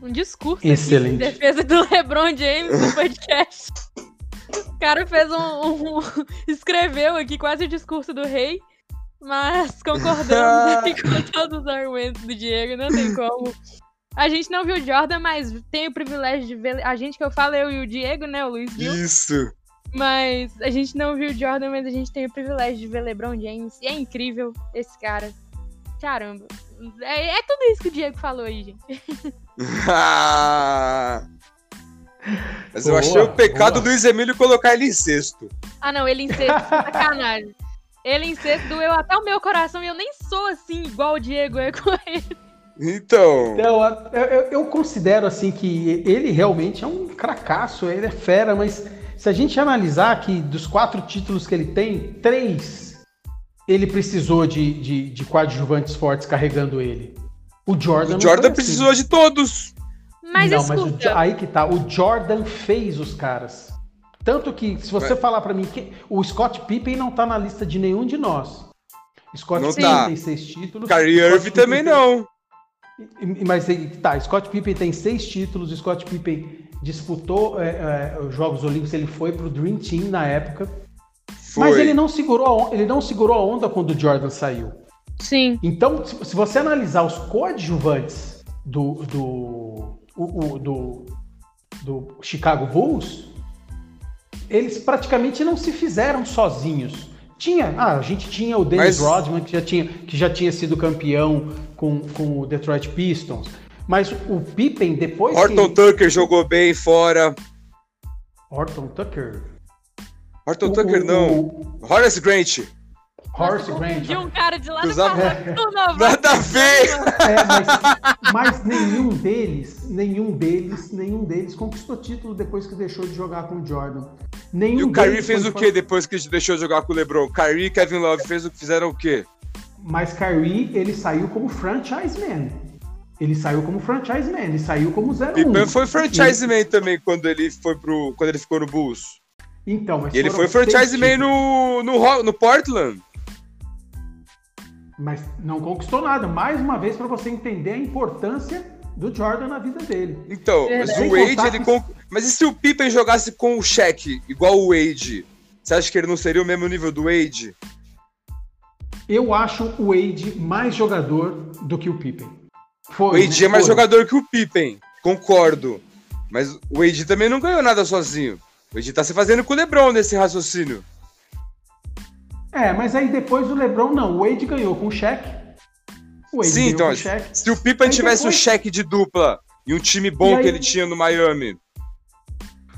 Um discurso Excelente. em defesa do LeBron James no podcast. o cara fez um, um, escreveu aqui quase o discurso do rei. Mas concordamos com todos os argumentos do Diego, não tem como. A gente não viu o Jordan, mas tem o privilégio de ver. A gente que eu falo, eu e o Diego, né? O Luiz viu. Isso. Mas a gente não viu o Jordan, mas a gente tem o privilégio de ver LeBron James. E é incrível esse cara. Caramba. É, é tudo isso que o Diego falou aí, gente. mas eu boa, achei o pecado boa. do Luiz Emílio colocar ele em sexto. Ah, não, ele em sexto, sacanagem. Ele em sexto doeu até o meu coração e eu nem sou assim, igual o Diego é com ele. Então. então eu, eu, eu, considero assim que ele realmente é um cracaço, ele é fera, mas se a gente analisar que dos quatro títulos que ele tem, três ele precisou de, de, de coadjuvantes fortes carregando ele. O Jordan. O Jordan assim. precisou de todos. Mas não, escuta. mas o, aí que tá. O Jordan fez os caras. Tanto que, se você Mas... falar para mim que o Scott Pippen não tá na lista de nenhum de nós. Scott não Pippen tá. tem seis títulos. Kyrie Irving também tem... não. Mas tá, Scott Pippen tem seis títulos. Scott Pippen disputou é, é, os Jogos Olímpicos. Ele foi pro Dream Team na época. Foi. Mas ele não segurou a, ele não segurou a onda quando o Jordan saiu. Sim. Então, se você analisar os coadjuvantes do, do, o, o, do, do Chicago Bulls, eles praticamente não se fizeram sozinhos. Tinha, ah, a gente tinha o Dennis Mas... Rodman, que já tinha, que já tinha sido campeão com, com o Detroit Pistons. Mas o Pippen, depois Horton que... Tucker jogou bem fora. Horton Tucker? Horton o, Tucker o, não. O... Horace Grant. Horace Grant. De um cara de lá do Usava... é. Nada a ver! É, mas, mas, nenhum deles, nenhum deles, nenhum deles conquistou título depois que deixou de jogar com o Jordan. Nenhum e o Kyrie fez o que depois que deixou de jogar com o LeBron? Kyrie e Kevin Love fez o que fizeram o quê? Mas Kyrie, ele saiu como franchise man. Ele saiu como franchise man, ele saiu como 0 Pippen foi franchise man também quando ele foi pro quando ele ficou no Bulls. Então, mas e ele foi franchise man no, no, no Portland. Mas não conquistou nada. Mais uma vez para você entender a importância do Jordan na vida dele. Então, é, mas o Wade, ele que... Mas e se o Pippen jogasse com o Shaq, igual o Wade? Você acha que ele não seria o mesmo nível do Wade? Eu acho o Wade mais jogador do que o Pippen. Foi, o Wade né? é mais Foi. jogador que o Pippen, concordo. Mas o Wade também não ganhou nada sozinho. O Wade tá se fazendo com o LeBron nesse raciocínio. É, mas aí depois o LeBron não. O Wade ganhou com o Shaq. O Wade Sim, então, se o Pippen tivesse depois... um cheque de dupla e um time bom aí... que ele tinha no Miami,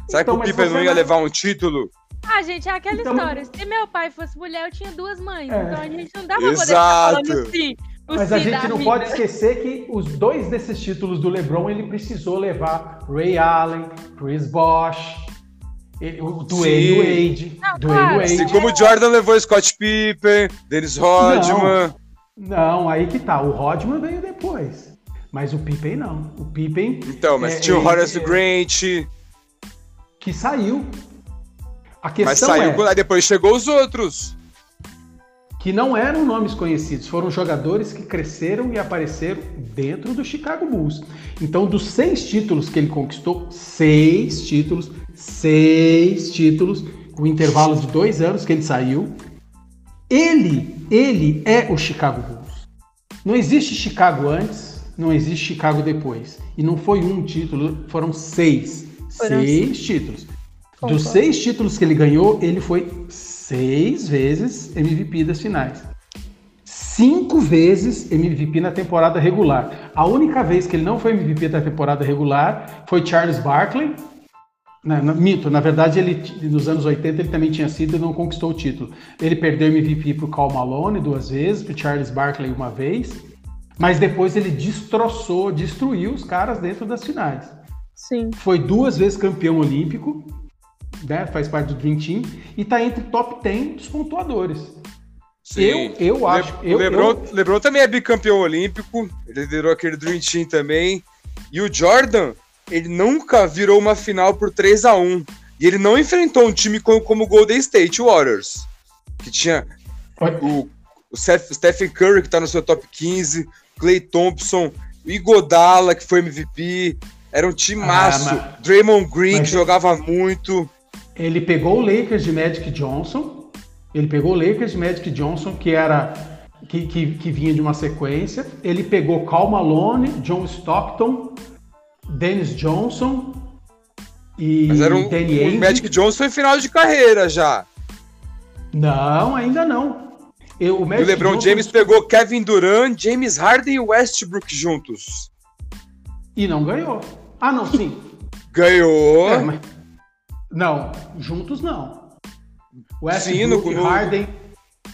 será então, que o Pippen não ia não... levar um título? Ah, gente, é aquela então... história. Se meu pai fosse mulher, eu tinha duas mães. É. Então a gente não dá pra Exato. poder ficar falando assim. Mas a gente não pode esquecer que os dois desses títulos do LeBron ele precisou levar Ray Allen, Chris Bosh, o Dwayne Wade, Não, Dwayne claro. Wade. Assim como o Jordan levou Scott Pippen, Dennis Rodman. Não, aí que tá. O Rodman veio depois. Mas o Pippen não. O Pippen Então, mas É, tinha o é, Horace é. Grant, que saiu. A mas questão saiu. é depois chegou os outros. Que não eram nomes conhecidos, foram jogadores que cresceram e apareceram dentro do Chicago Bulls. Então, dos seis títulos que ele conquistou, seis títulos, seis títulos, com intervalo de dois anos que ele saiu, ele, ele é o Chicago Bulls. Não existe Chicago antes, não existe Chicago depois. E não foi um título, foram seis. Foram seis títulos. Dos seis títulos que ele ganhou, ele foi seis vezes MVP das finais. Cinco vezes MVP na temporada regular. A única vez que ele não foi MVP da temporada regular foi Charles Barkley. Na, na- mito, na verdade, ele nos anos 80 ele também tinha sido e não conquistou o título. Ele perdeu MVP para o Cal Malone duas vezes, para Charles Barkley uma vez, mas depois ele destroçou, destruiu os caras dentro das finais Sim. foi duas vezes campeão olímpico, né, faz parte do Dream Team, e tá entre top 10 dos pontuadores. Eu, eu Le- acho. o Eu, Lebron, eu- Lebron também é bicampeão olímpico, ele liderou aquele Dream Team também. E o Jordan, ele nunca virou uma final por 3 a 1 E ele não enfrentou um time como, como o Golden State Warriors, que tinha o, o Seth- Stephen Curry, que tá no seu top 15, Clay Thompson, o Igodala, que foi MVP. Era um time. Ah, mas- Draymond Green, mas- que jogava muito. Ele pegou o Lakers de Magic Johnson. Ele pegou o Lakers de Magic Johnson, que era. Que, que, que vinha de uma sequência. Ele pegou Cal Malone, John Stockton, Dennis Johnson e Mas era um, Danny o. Magic Johnson foi final de carreira já. Não, ainda não. Eu, o Magic o LeBron Johnson- James pegou Kevin Durant, James Harden e Westbrook juntos. E não ganhou. Ah, não, sim. Ganhou. É, mas- Não, juntos não. Westbrook, Sim, no- Harden.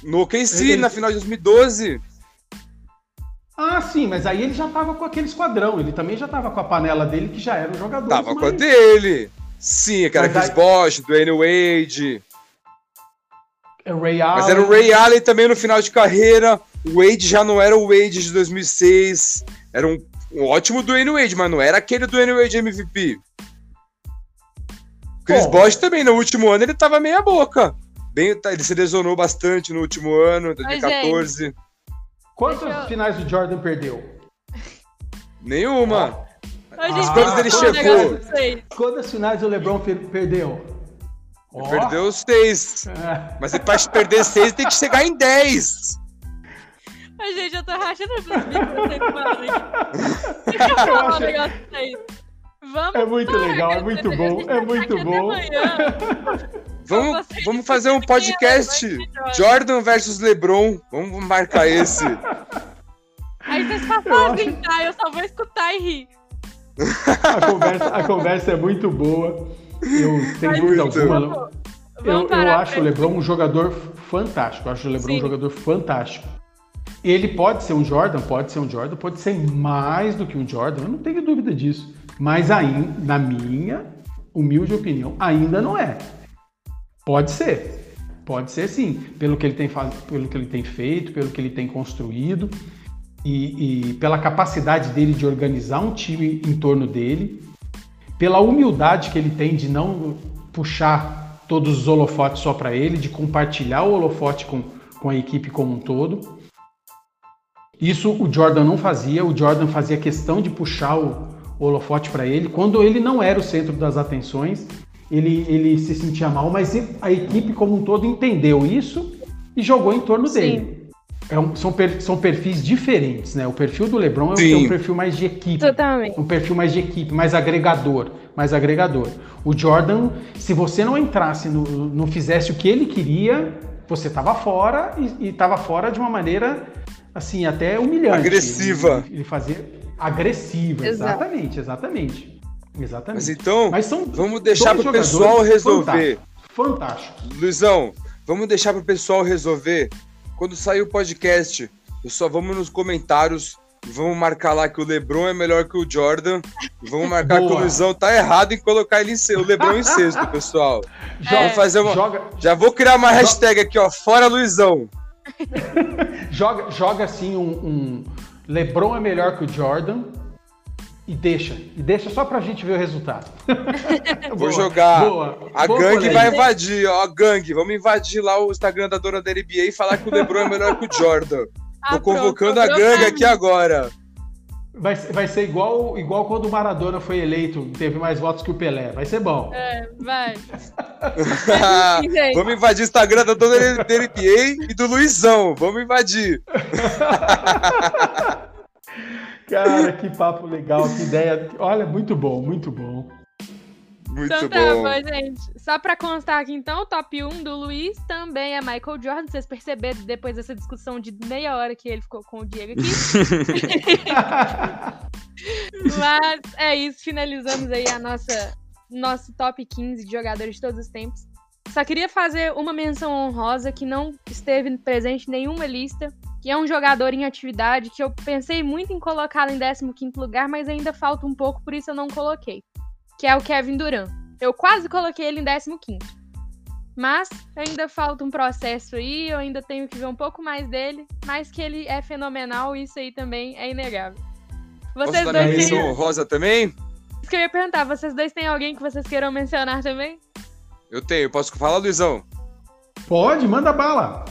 No OKC, Ele- na final de 2012. Ah, sim, mas aí ele já tava com aquele esquadrão. Ele também já tava com a panela dele, que já era um jogador. Tava com a dele. Sim, aquela Mas Chris aí- Bosh, Dwayne Wade. É Ray Allen. Mas era o Ray Allen também no final de carreira. O Wade já não era o Wade de 2006. Era um, um ótimo Dwayne Wade, mas não era aquele Dwayne Wade MVP. Chris Bom. Bosh também, no último ano, ele tava meia boca. Bem, tá, ele se lesionou bastante no último ano, 2014. Quantas Deixa eu- finais o Jordan perdeu? Nenhuma. Gente, Ah, eu quando ele chegou-. Quantas finais o LeBron per- perdeu? Ó. Perdeu os seis. É. Mas pra perder seis, tem que chegar em 10. Ô, gente, eu tô rachando os bicos eu gente ficar aqui bom. até amanhã. Vamos, vocês vamos fazer um discutindo quem é podcast. mais que Jordan. Jordan versus LeBron. Vamos marcar esse. Aí vocês fazem, acho- tá? Eu só vou escutar e rir. A conversa, a conversa é muito boa. Eu, dúvida muito. alguma, Vamos Eu, eu acho o LeBron um jogador fantástico. Eu acho o LeBron Sim. um jogador fantástico. Ele pode ser um Jordan, pode ser um Jordan, pode ser mais do que um Jordan, eu não tenho dúvida disso. Mas ainda, na minha humilde opinião, ainda não é. Pode ser. Pode ser sim, pelo que ele tem, pelo que ele tem feito, pelo que ele tem construído e, e pela capacidade dele de organizar um time em torno dele, pela humildade que ele tem de não puxar todos os holofotes só para ele, de compartilhar o holofote com, com a equipe como um todo. Isso o Jordan não fazia, o Jordan fazia questão de puxar o holofote para ele. Quando ele não era o centro das atenções, ele, ele se sentia mal, mas a equipe como um todo entendeu isso e jogou em torno Sim. dele. É um- são, per- são perfis diferentes, né? O perfil do LeBron é um- Sim. é um perfil mais de equipe Totalmente. um perfil mais de equipe, mais agregador, mais agregador. O Jordan, se você não entrasse, no, não fizesse o que ele queria, você estava fora e estava fora de uma maneira assim até humilhante. Agressiva. Ele, ele fazia agressiva, Exato. exatamente, exatamente, exatamente. Mas então, Mas são vamos deixar dois pro pessoal resolver. Fantástico. Luizão, vamos deixar pro pessoal resolver. Quando sair o podcast, Pessoal, vamos nos comentários. Vamos marcar lá que o Lebron é melhor que o Jordan. E vamos marcar que o Luizão tá errado em colocar ele em sexto, o Lebron em sexto, pessoal. Joga, Vou fazer uma- joga, Já vou criar uma hashtag aqui, ó. Fora Luizão. joga, joga assim um, um LeBron é melhor que o Jordan e deixa. E deixa só pra gente ver o resultado. Vou Boa, jogar. boa, A boa gangue vai invadir, ó. A gangue. Vamos invadir lá o Instagram da dona da NBA e falar que o Lebron é melhor que o Jordan. Ah, Tô pronto, convocando tô a gangue aqui agora. Vai, ser- vai ser igual, igual quando o Maradona foi eleito, teve mais votos que o Pelé. Vai ser bom. É, vai. Vamos invadir o Instagram da dona da NBA e do Luizão. Vamos invadir. Cara, que papo legal, que ideia. Olha, muito bom, muito bom. Muito Então tá bom. bom, gente. Só pra constar aqui então, o top 1 do Luiz também é Michael Jordan. Vocês perceberam depois dessa discussão de meia hora que ele ficou com o Diego aqui. Mas é isso, finalizamos aí a nossa nosso top 15 de jogadores de todos os tempos. Só queria fazer uma menção honrosa que não esteve presente em nenhuma lista, que é um jogador em atividade que eu pensei muito em colocá-lo em 15º lugar, mas ainda falta um pouco, por isso eu não coloquei, que é o Kevin Durant. Eu quase coloquei ele em 15º. Mas ainda falta um processo aí, eu ainda tenho que ver um pouco mais dele, mas que ele é fenomenal, isso aí também é inegável. Posso Vocês dar dois têm... honrosa também? Isso que eu ia perguntar, vocês dois têm alguém que vocês queiram mencionar também? Eu tenho. Posso falar, Luizão? Pode, manda bala.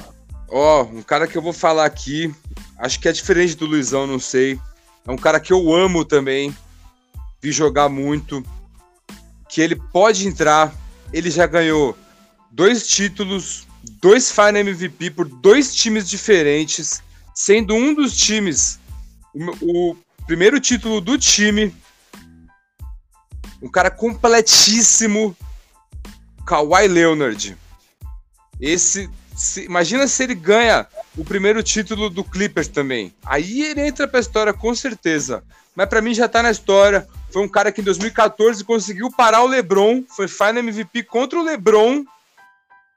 Ó, um cara que eu vou falar aqui, acho que é diferente do Luizão, não sei. É um cara que eu amo também, vi jogar muito, que ele pode entrar, ele já ganhou dois títulos, dois Final MVP por dois times diferentes, sendo um dos times o, o primeiro título do time, um cara completíssimo, Kawhi Leonard. Esse se- imagina se ele ganha o primeiro título do Clippers também. Aí ele entra pra história com certeza. Mas pra mim já tá na história. Foi um cara que em 2014 conseguiu parar o LeBron, foi Final MVP contra o LeBron.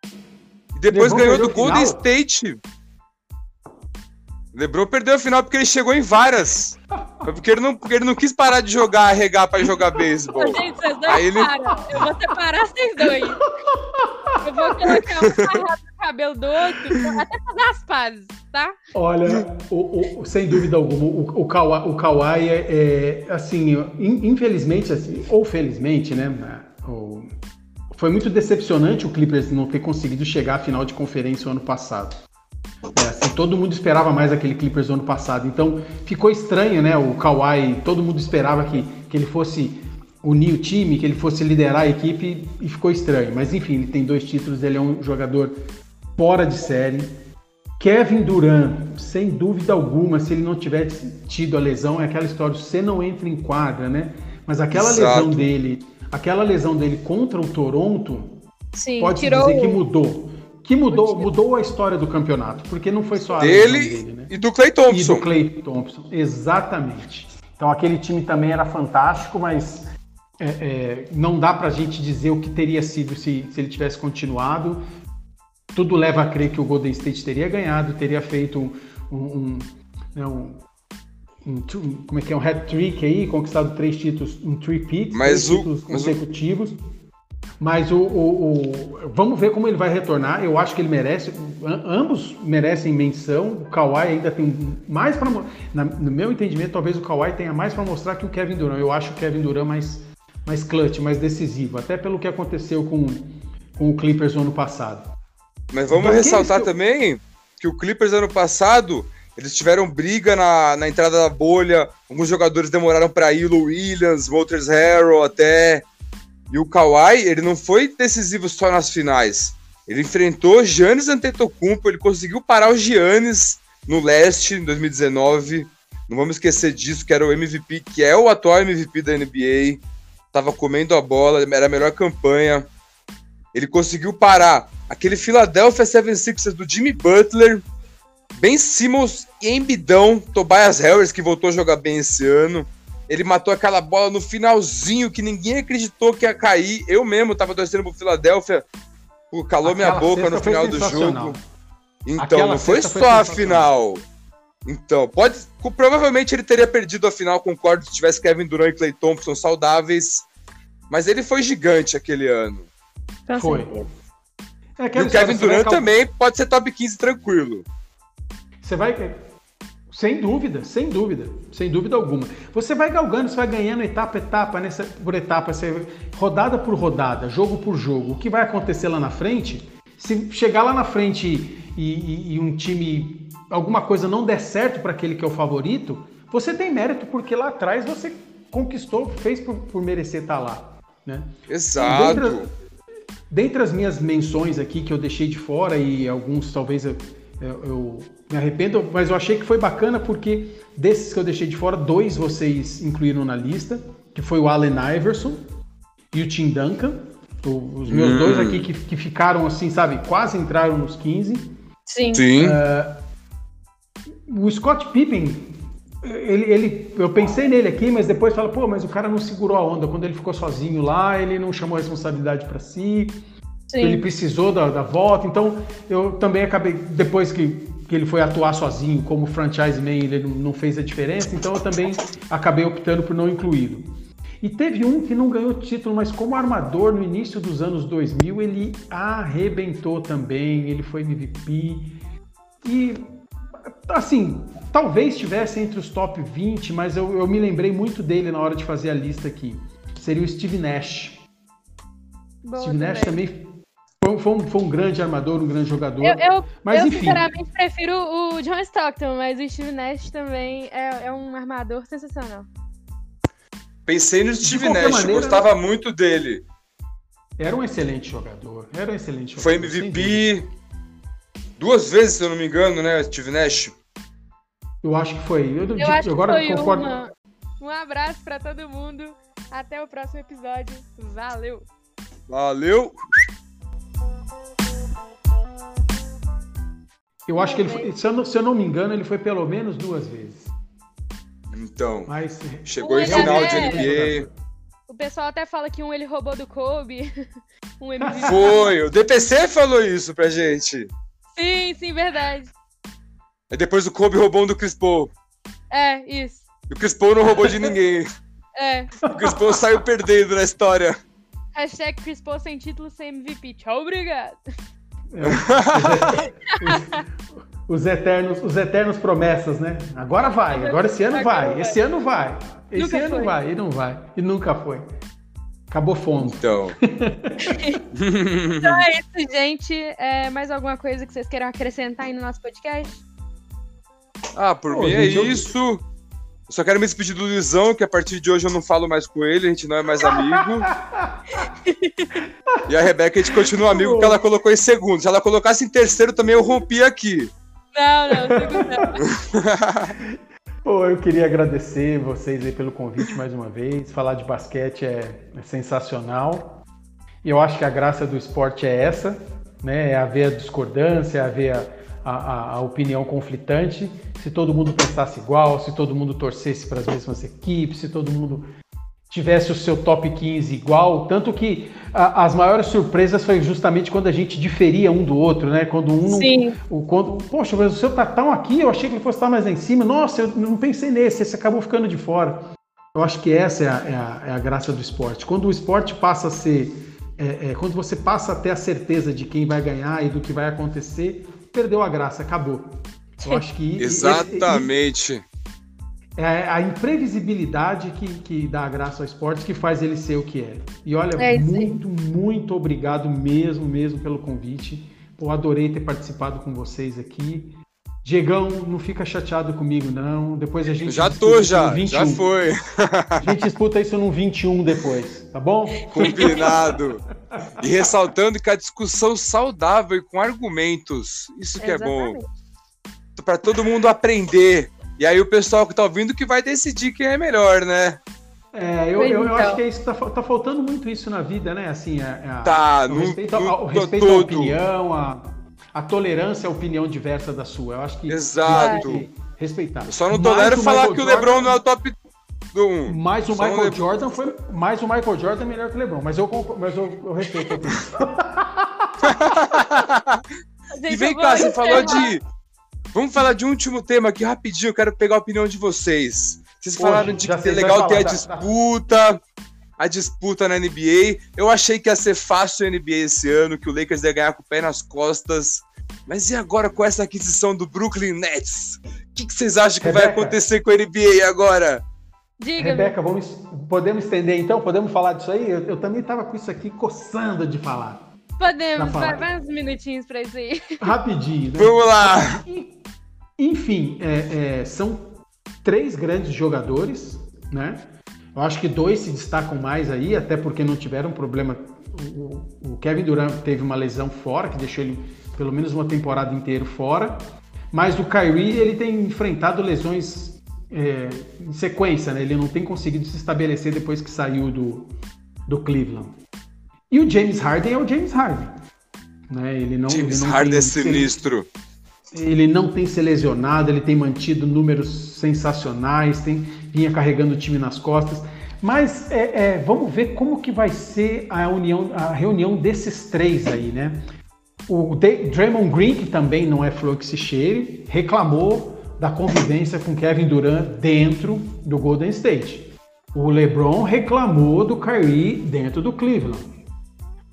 E depois LeBron ganhou do a Golden? State. LeBron perdeu a final porque ele chegou em várias. Foi porque ele não, porque ele não quis parar de jogar, arregar pra jogar beisebol. Gente, vocês dois Aí ele- param. Eu vou separar vocês dois. Eu vou colocar um no cabelo do outro, até fazer as pazes, tá? Olha, o, o- sem dúvida alguma, o, o Kawhi, o Kawhi é, é, assim, in- infelizmente, assim, ou felizmente, né? o- foi muito decepcionante o Clippers não ter conseguido chegar à final de conferência o ano passado. É, assim, todo mundo esperava mais aquele Clippers do ano passado. Então ficou estranho, né? O Kawhi, todo mundo esperava que, que ele fosse unir o time, que ele fosse liderar a equipe e ficou estranho. Mas enfim, ele tem dois títulos, ele é um jogador fora de série. Kevin Durant, sem dúvida alguma, se ele não tivesse tido a lesão, é aquela história, você não entra em quadra, né? Mas aquela Exato. lesão dele, aquela lesão dele contra o Toronto, Sim, pode tirou dizer que mudou. Que mudou, mudou a história do campeonato, porque não foi só a Dele lesão dele, né? e do Clay E Thompson. do Clay Thompson, exatamente. Então aquele time também era fantástico, mas é, é, não dá pra gente dizer o que teria sido se, se ele tivesse continuado. Tudo leva a crer que o Golden State teria ganhado, teria feito um, um, um, né, um- um um- como é que é um hat-trick aí, conquistado três títulos, um three-peat, Mas três o- títulos mas o- consecutivos. Mas o, o- o- Vamos ver como ele vai retornar. Eu acho que ele merece. am- Ambos merecem menção. O Kawhi ainda tem mais para. No meu entendimento, talvez o Kawhi tenha mais para mostrar que o Kevin Durant. Eu acho o Kevin Durant mais, mais clutch, mais decisivo. Até pelo que aconteceu com, com o Clippers no ano passado. Mas vamos Daqueles ressaltar que também que o Clippers ano passado, eles tiveram briga na, na entrada da bolha, alguns jogadores demoraram para ir, o Williams, Walters Harrell até. E o Kawhi, ele não foi decisivo só nas finais. Ele enfrentou Giannis Antetokounmpo, ele conseguiu parar o Giannis no leste em 2019. Não vamos esquecer disso, que era o MVP, que é o atual MVP da NBA. Tava comendo a bola, era a melhor campanha. Ele conseguiu parar aquele Philadelphia 76ers do Jimmy Butler, Ben Simmons e Embidão, Tobias Harris, que voltou a jogar bem esse ano. Ele matou aquela bola no finalzinho que ninguém acreditou que ia cair. Eu mesmo tava torcendo pro Philadelphia. Pô, calou minha Aquela boca cesta no foi final do jogo. Então, Aquela não foi cesta foi só a final. Então, pode. Provavelmente ele teria perdido a final, concordo, se tivesse Kevin Durant e Clay Thompson saudáveis. Mas ele foi gigante aquele ano. Com Foi. certeza. É E o Kevin Durant também pode ser top 15 tranquilo. Você vai. Sem dúvida, sem dúvida, sem dúvida alguma. Você vai galgando, você vai ganhando etapa etapa, nessa, por etapa, você, rodada por rodada, jogo por jogo. O que vai acontecer lá na frente, se chegar lá na frente e, e- e um time, alguma coisa não der certo para aquele que é o favorito, você tem mérito, porque lá atrás você conquistou, fez por, por merecer estar lá. Né? Exato. Dentre, dentre as minhas menções aqui que eu deixei de fora e alguns talvez eu, eu- eu me arrependo, mas eu achei que foi bacana porque desses que eu deixei de fora, dois vocês incluíram na lista, que foi o Allen Iverson e o Tim Duncan. O- os meus Hum. dois aqui que, que ficaram assim, sabe, quase entraram nos 15. Sim. Sim. O Scott Pippen, ele, ele- eu pensei nele aqui, mas depois fala, pô, mas o cara não segurou a onda. Quando ele ficou sozinho lá, ele não chamou a responsabilidade para si. Ele Sim. precisou da, da volta, então eu também acabei, depois que, que ele foi atuar sozinho como franchise man, ele não, fez a diferença, então eu também acabei optando por não incluí-lo. E teve um que não ganhou título, mas como armador no início dos anos 2000, ele arrebentou também, ele foi MVP. E, assim, talvez estivesse entre os top 20, mas eu, eu me lembrei muito dele na hora de fazer a lista aqui. Seria o Steve Nash. Boa Steve Nash também. Foi, foi um, foi um grande armador, um grande jogador. Eu, eu, Mas eu enfim. sinceramente prefiro o John Stockton, mas o Steve Nash também é, é um armador sensacional. Pensei no Steve Nash, maneira- gostava muito dele. Era um excelente jogador. Era um excelente jogador. Foi. MVP duas vezes, se eu não me engano, né, Steve Nash? Eu acho que foi. Eu, Eu acho agora que foi concordo. uma. Um abraço pra todo mundo. Até o próximo episódio. Valeu! Valeu! Eu acho que ele foi, se eu, não, se eu não me engano, ele foi pelo menos duas vezes. Então, Mas chegou em Olha, final de né? NBA. O pessoal até fala que um ele roubou do Kobe. um MVP. Foi, o DPC falou isso pra gente. Sim, sim, verdade. Aí depois o Kobe roubou um do Chris Paul. É, isso. E o Chris Paul não roubou de ninguém. É. O Chris Paul saiu perdendo na história. Hashtag Chris Paul sem título, sem MVP. Tchau, obrigado. É, os, os eternos, os eternos promessas, né? Agora vai, agora esse ano Agora vai, vai. esse ano vai. Esse Nunca ano foi. vai, e não vai. E nunca foi. Acabou fundo. Então. Então é isso, gente. É, mais alguma coisa que vocês queiram acrescentar aí no nosso podcast? Ah, por Pô, mim é gente, isso. Eu só quero me despedir do Luizão, que a partir de hoje eu não falo mais com ele, a gente não é mais amigo. e a Rebeca, a gente continua amigo porque ela colocou em segundo. Se ela colocasse em terceiro também, eu rompi aqui. Não, não, segundo não. Pô, eu queria agradecer vocês aí pelo convite mais uma vez. Falar de basquete é, é sensacional. E eu acho que a graça do esporte é essa, né? É haver a discordância, é haver a, a- a opinião conflitante. Se todo mundo pensasse igual, se todo mundo torcesse para as mesmas equipes, se todo mundo tivesse o seu top 15 igual, tanto que a- as maiores surpresas foi justamente quando a gente diferia um do outro, né? Quando um não, o, quando, poxa, mas o seu tá tão aqui, eu achei que ele fosse estar mais lá em cima. Nossa, eu não pensei nesse, esse acabou ficando de fora. Eu acho que essa é a, é a- é a graça do esporte. Quando o esporte passa a ser. é, é, quando você passa a ter a certeza de quem vai ganhar e do que vai acontecer, perdeu a graça, acabou. Eu acho que. esse- Exatamente. é a imprevisibilidade que, que dá a graça ao esporte que faz ele ser o que é. E olha, É muito, muito obrigado mesmo, mesmo pelo convite. Pô, adorei ter participado com vocês aqui. Diegão, não fica chateado comigo, não. Depois a gente. Já tô, já. Já 21. foi. A gente disputa isso no 21 depois, tá bom? Combinado. E ressaltando que a discussão saudável e com argumentos. Isso que é bom. Exatamente. Pra todo mundo aprender. E aí o pessoal que tá ouvindo que vai decidir quem é melhor, né? É, eu, eu, eu Então. acho que é isso, tá, tá faltando muito isso na vida, né? Assim, é, é a- Tá, o no- respeito, no- ao respeito à opinião, a, a tolerância à opinião diversa da sua. Eu acho que Exato. tem que respeitar. Eu só não tolero o falar que o Jordan- LeBron não é o top do 1. Mais o Só Michael LeBron. Jordan foi mais o Michael Jordan é melhor que o LeBron, mas eu mas eu, eu respeito. E vem cá, você falou de. Vamos falar de um último tema aqui rapidinho, eu quero pegar a opinião de vocês. Vocês Hoje, falaram de que sei, é vai legal falar, ter a tá, tá. disputa, a disputa na NBA. Eu achei que ia ser fácil a NBA esse ano, que o Lakers ia ganhar com o pé nas costas. Mas e agora com essa aquisição do Brooklyn Nets? O que, que vocês acham que vai Rebeca. acontecer com a NBA agora? Diga-me. Rebeca, vamos, podemos estender então? Podemos falar disso aí? Eu, eu também estava com isso aqui coçando de falar. Podemos, vai mais uns minutinhos pra isso aí. Rapidinho, né? Vamos lá! Enfim, é, é, são três grandes jogadores, né? Eu acho que dois se destacam mais aí, até porque não tiveram problema. O, o Kevin Durant teve uma lesão fora, que deixou ele pelo menos uma temporada inteira fora. Mas o Kyrie, ele tem enfrentado lesões é, em sequência, né? Ele não tem conseguido se estabelecer depois que saiu do, do Cleveland. E o James Harden é o James Harden. Né? Ele não, James ele não Harden tem- é sinistro. ele não tem se lesionado, ele tem mantido números sensacionais, tem, vinha carregando o time nas costas. Mas é, é, vamos ver como que vai ser a, união, a reunião desses três aí, né? O Draymond Green, que também não é flor que se cheire, reclamou da convivência com Kevin Durant dentro do Golden State. O LeBron reclamou do Kyrie dentro do Cleveland.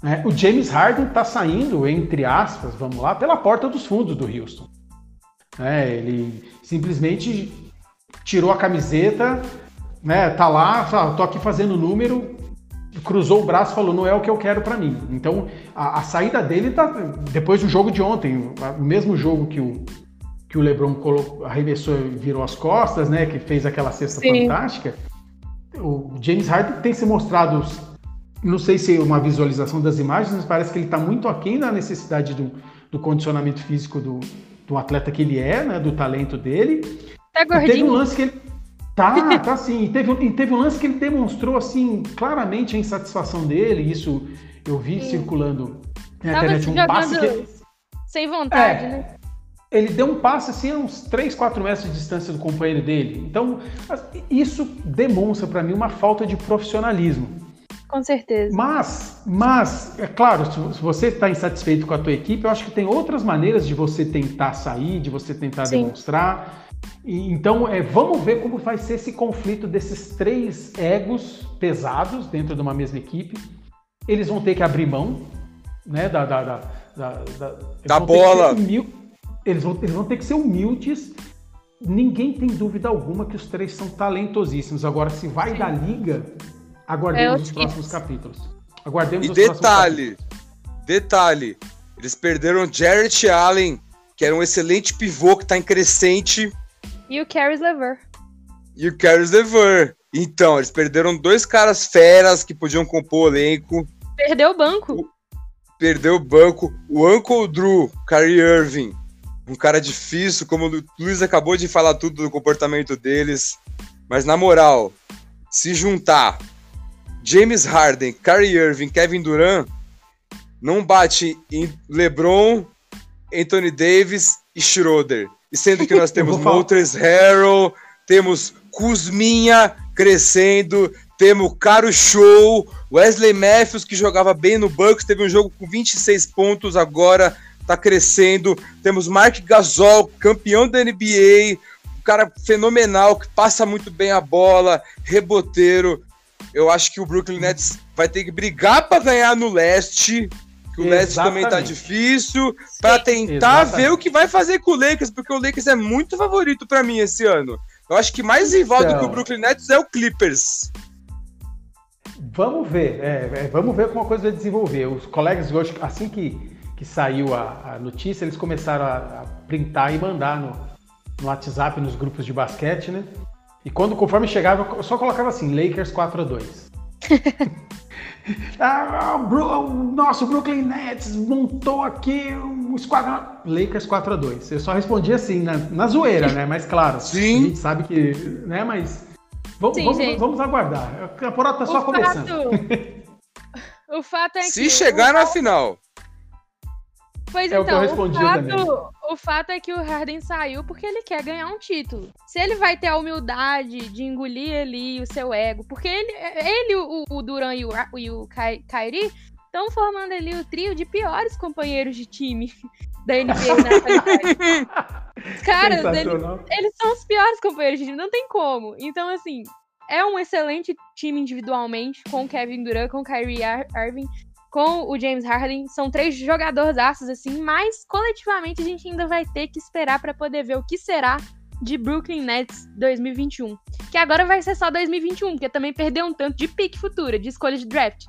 né? o James Harden está saindo, entre aspas, vamos lá, pela porta dos fundos do Houston. É, ele simplesmente tirou a camiseta, né, tá lá, tô aqui fazendo número, cruzou o braço falou, não é o que eu quero para mim. Então, a, a saída dele tá depois do jogo de ontem, o mesmo jogo que o que o LeBron colocou, arremessou e virou as costas, né, que fez aquela cesta Sim. fantástica. O James Harden tem se mostrado não sei se é uma visualização das imagens, mas parece que ele está muito aquém da necessidade do, do condicionamento físico do, do atleta que ele é, né, do talento dele. Tá E teve um gordinho? lance que ele. Tá, tá sim. E teve, e teve um lance que ele demonstrou assim claramente a insatisfação dele. Isso eu vi Sim. circulando na Tava internet. Um passe que sem vontade, É. né? Ele deu um passe assim a uns 3, 4 metros de distância do companheiro dele. Então, isso demonstra para mim uma falta de profissionalismo. Com certeza. Mas, mas, é claro, se você está insatisfeito com a tua equipe, eu acho que tem outras maneiras de você tentar sair, de você tentar Sim. demonstrar. E, então, é, vamos ver como vai ser esse conflito desses três egos pesados dentro de uma mesma equipe. Eles vão ter que abrir mão, né, da da, da, da, da- bola. humil- eles, vão, eles vão ter que ser humildes. Ninguém tem dúvida alguma que os três são talentosíssimos. Agora, se vai Sim. da liga, É aguardemos os os próximos capítulos. Aguardemos E os próximos detalhe, detalhe, eles perderam Jarrett Allen, que era um excelente pivô que tá em crescente, E o Caris Lever. e o Caris LeVer. Então, eles perderam dois caras feras que podiam compor o elenco, Perdeu o banco. perdeu o banco, o Uncle Drew, Kyrie Irving, um cara difícil, como o Luiz acabou de falar tudo do comportamento deles, mas na moral, se juntar James Harden, Kyrie Irving, Kevin Durant, não bate em LeBron, Anthony Davis e Schroeder. E sendo que nós temos Montrezl Harrell, temos Kuzminha crescendo, temos Caro Show, Wesley Matthews que jogava bem no Bucks, teve um jogo com 26 pontos agora, tá crescendo. Temos Mark Gasol, campeão da NBA, um cara fenomenal que passa muito bem a bola, reboteiro. Eu acho que o Brooklyn Nets vai ter que brigar para ganhar no leste. Que o leste também tá Exatamente. difícil para tentar Exatamente. ver o que vai fazer com o Lakers, porque o Lakers é muito favorito para mim esse ano. Eu acho que mais rival do que Então. o Brooklyn Nets é o Clippers. Vamos ver, é, é, vamos ver como a coisa vai desenvolver. Os colegas hoje, assim que, que saiu a, a notícia, eles começaram a, a printar e mandar no, no WhatsApp, nos grupos de basquete, né? E quando, conforme chegava, eu só colocava assim, Lakers 4 a 2 ah, o, Bru- o nosso Brooklyn Nets montou aqui um esquadrão. Lakers 4 a 2 Eu só respondi assim, na, na zoeira, né? Mas claro, Sim. a gente sabe que. Né? Mas. Vamos, Sim, vamos, vamos aguardar. A temporada tá só o começando. fato, o fato é que. Se chegar o na final. Pois É o então, respondi o, fato, o fato é que o Harden saiu porque ele quer ganhar um título. Se ele vai ter a humildade de engolir ali o seu ego, porque ele, ele o, o Duran e o, e o Kyrie estão formando ali o trio de piores companheiros de time da NBA na caras, eles, eles são os piores companheiros de time, não tem como. Então, assim, é um excelente time individualmente, com o Kevin Durant, com o Kyrie Irving, com o James Harden. São três jogadores aços, assim, mas coletivamente a gente ainda vai ter que esperar para poder ver o que será de Brooklyn Nets 2021. Que agora vai ser só 2021, porque também perdeu um tanto de pique futura, de escolha de draft.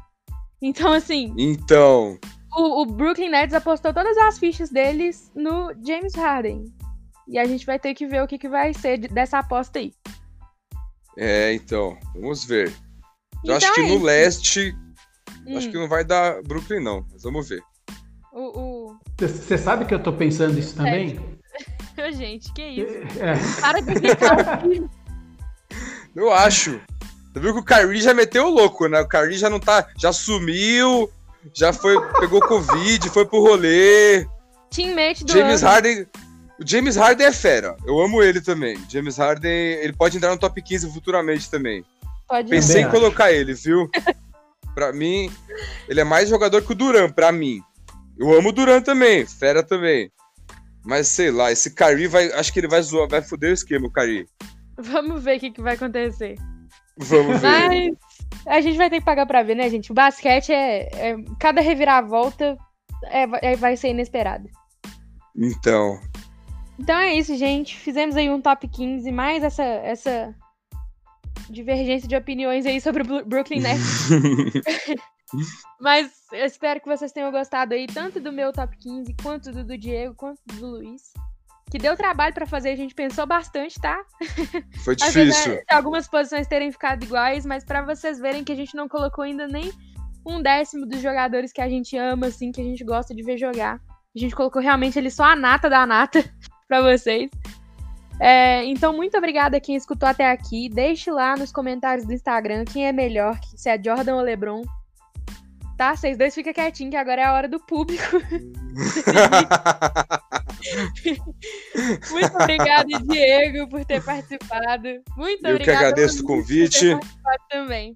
Então, assim. Então. O, o, Brooklyn Nets apostou todas as fichas deles no James Harden. E a gente vai ter que ver o que, que vai ser dessa aposta aí. É, então. Vamos ver. Eu então acho que é no leste. Hum. Acho que não vai dar Brooklyn, não. Mas vamos ver. Você o... sabe que eu tô pensando isso também? É. gente, que isso? É. Para de ficar. eu acho. Você viu que o Kyrie já meteu o louco, né? O Kyrie já não tá. Já sumiu, já foi. Pegou Covid, foi pro rolê. Teammate do James ano. Harden. O James Harden é fera. Eu amo ele também. James Harden, ele pode entrar no top 15 futuramente também. Pode Pensei em colocar ele, viu? pra mim, ele é mais jogador que o Duran, pra mim. Eu amo o Duran também, fera também. Mas sei lá, esse Kyrie vai. Acho que ele vai zoar, vai foder o esquema, o Kyrie. Vamos ver o que, que vai acontecer. Vamos ver. Mas a gente vai ter que pagar pra ver, né, gente? O basquete é. é cada reviravolta é, é, vai ser inesperado. Então. Então é isso, gente. Fizemos aí um top 15, mais essa, essa divergência de opiniões aí sobre o Brooklyn Nets. Mas eu espero que vocês tenham gostado aí, tanto do meu top 15, quanto do, do Diego, quanto do Luiz que deu trabalho para fazer, a gente pensou bastante, tá? Foi difícil. Vezes, algumas posições terem ficado iguais, mas para vocês verem que a gente não colocou ainda nem um décimo dos jogadores que a gente ama, assim, que a gente gosta de ver jogar. A gente colocou realmente ele só a nata da nata para vocês. É, então, muito obrigada a quem escutou até aqui. Deixe lá nos comentários do Instagram quem é melhor, se é Jordan ou LeBron. Tá? Vocês dois ficam quietinhos, que agora é a hora do público. Muito obrigada, Diego, por ter participado. Muito Eu obrigada. Eu que agradeço o convite. Por ter participado também.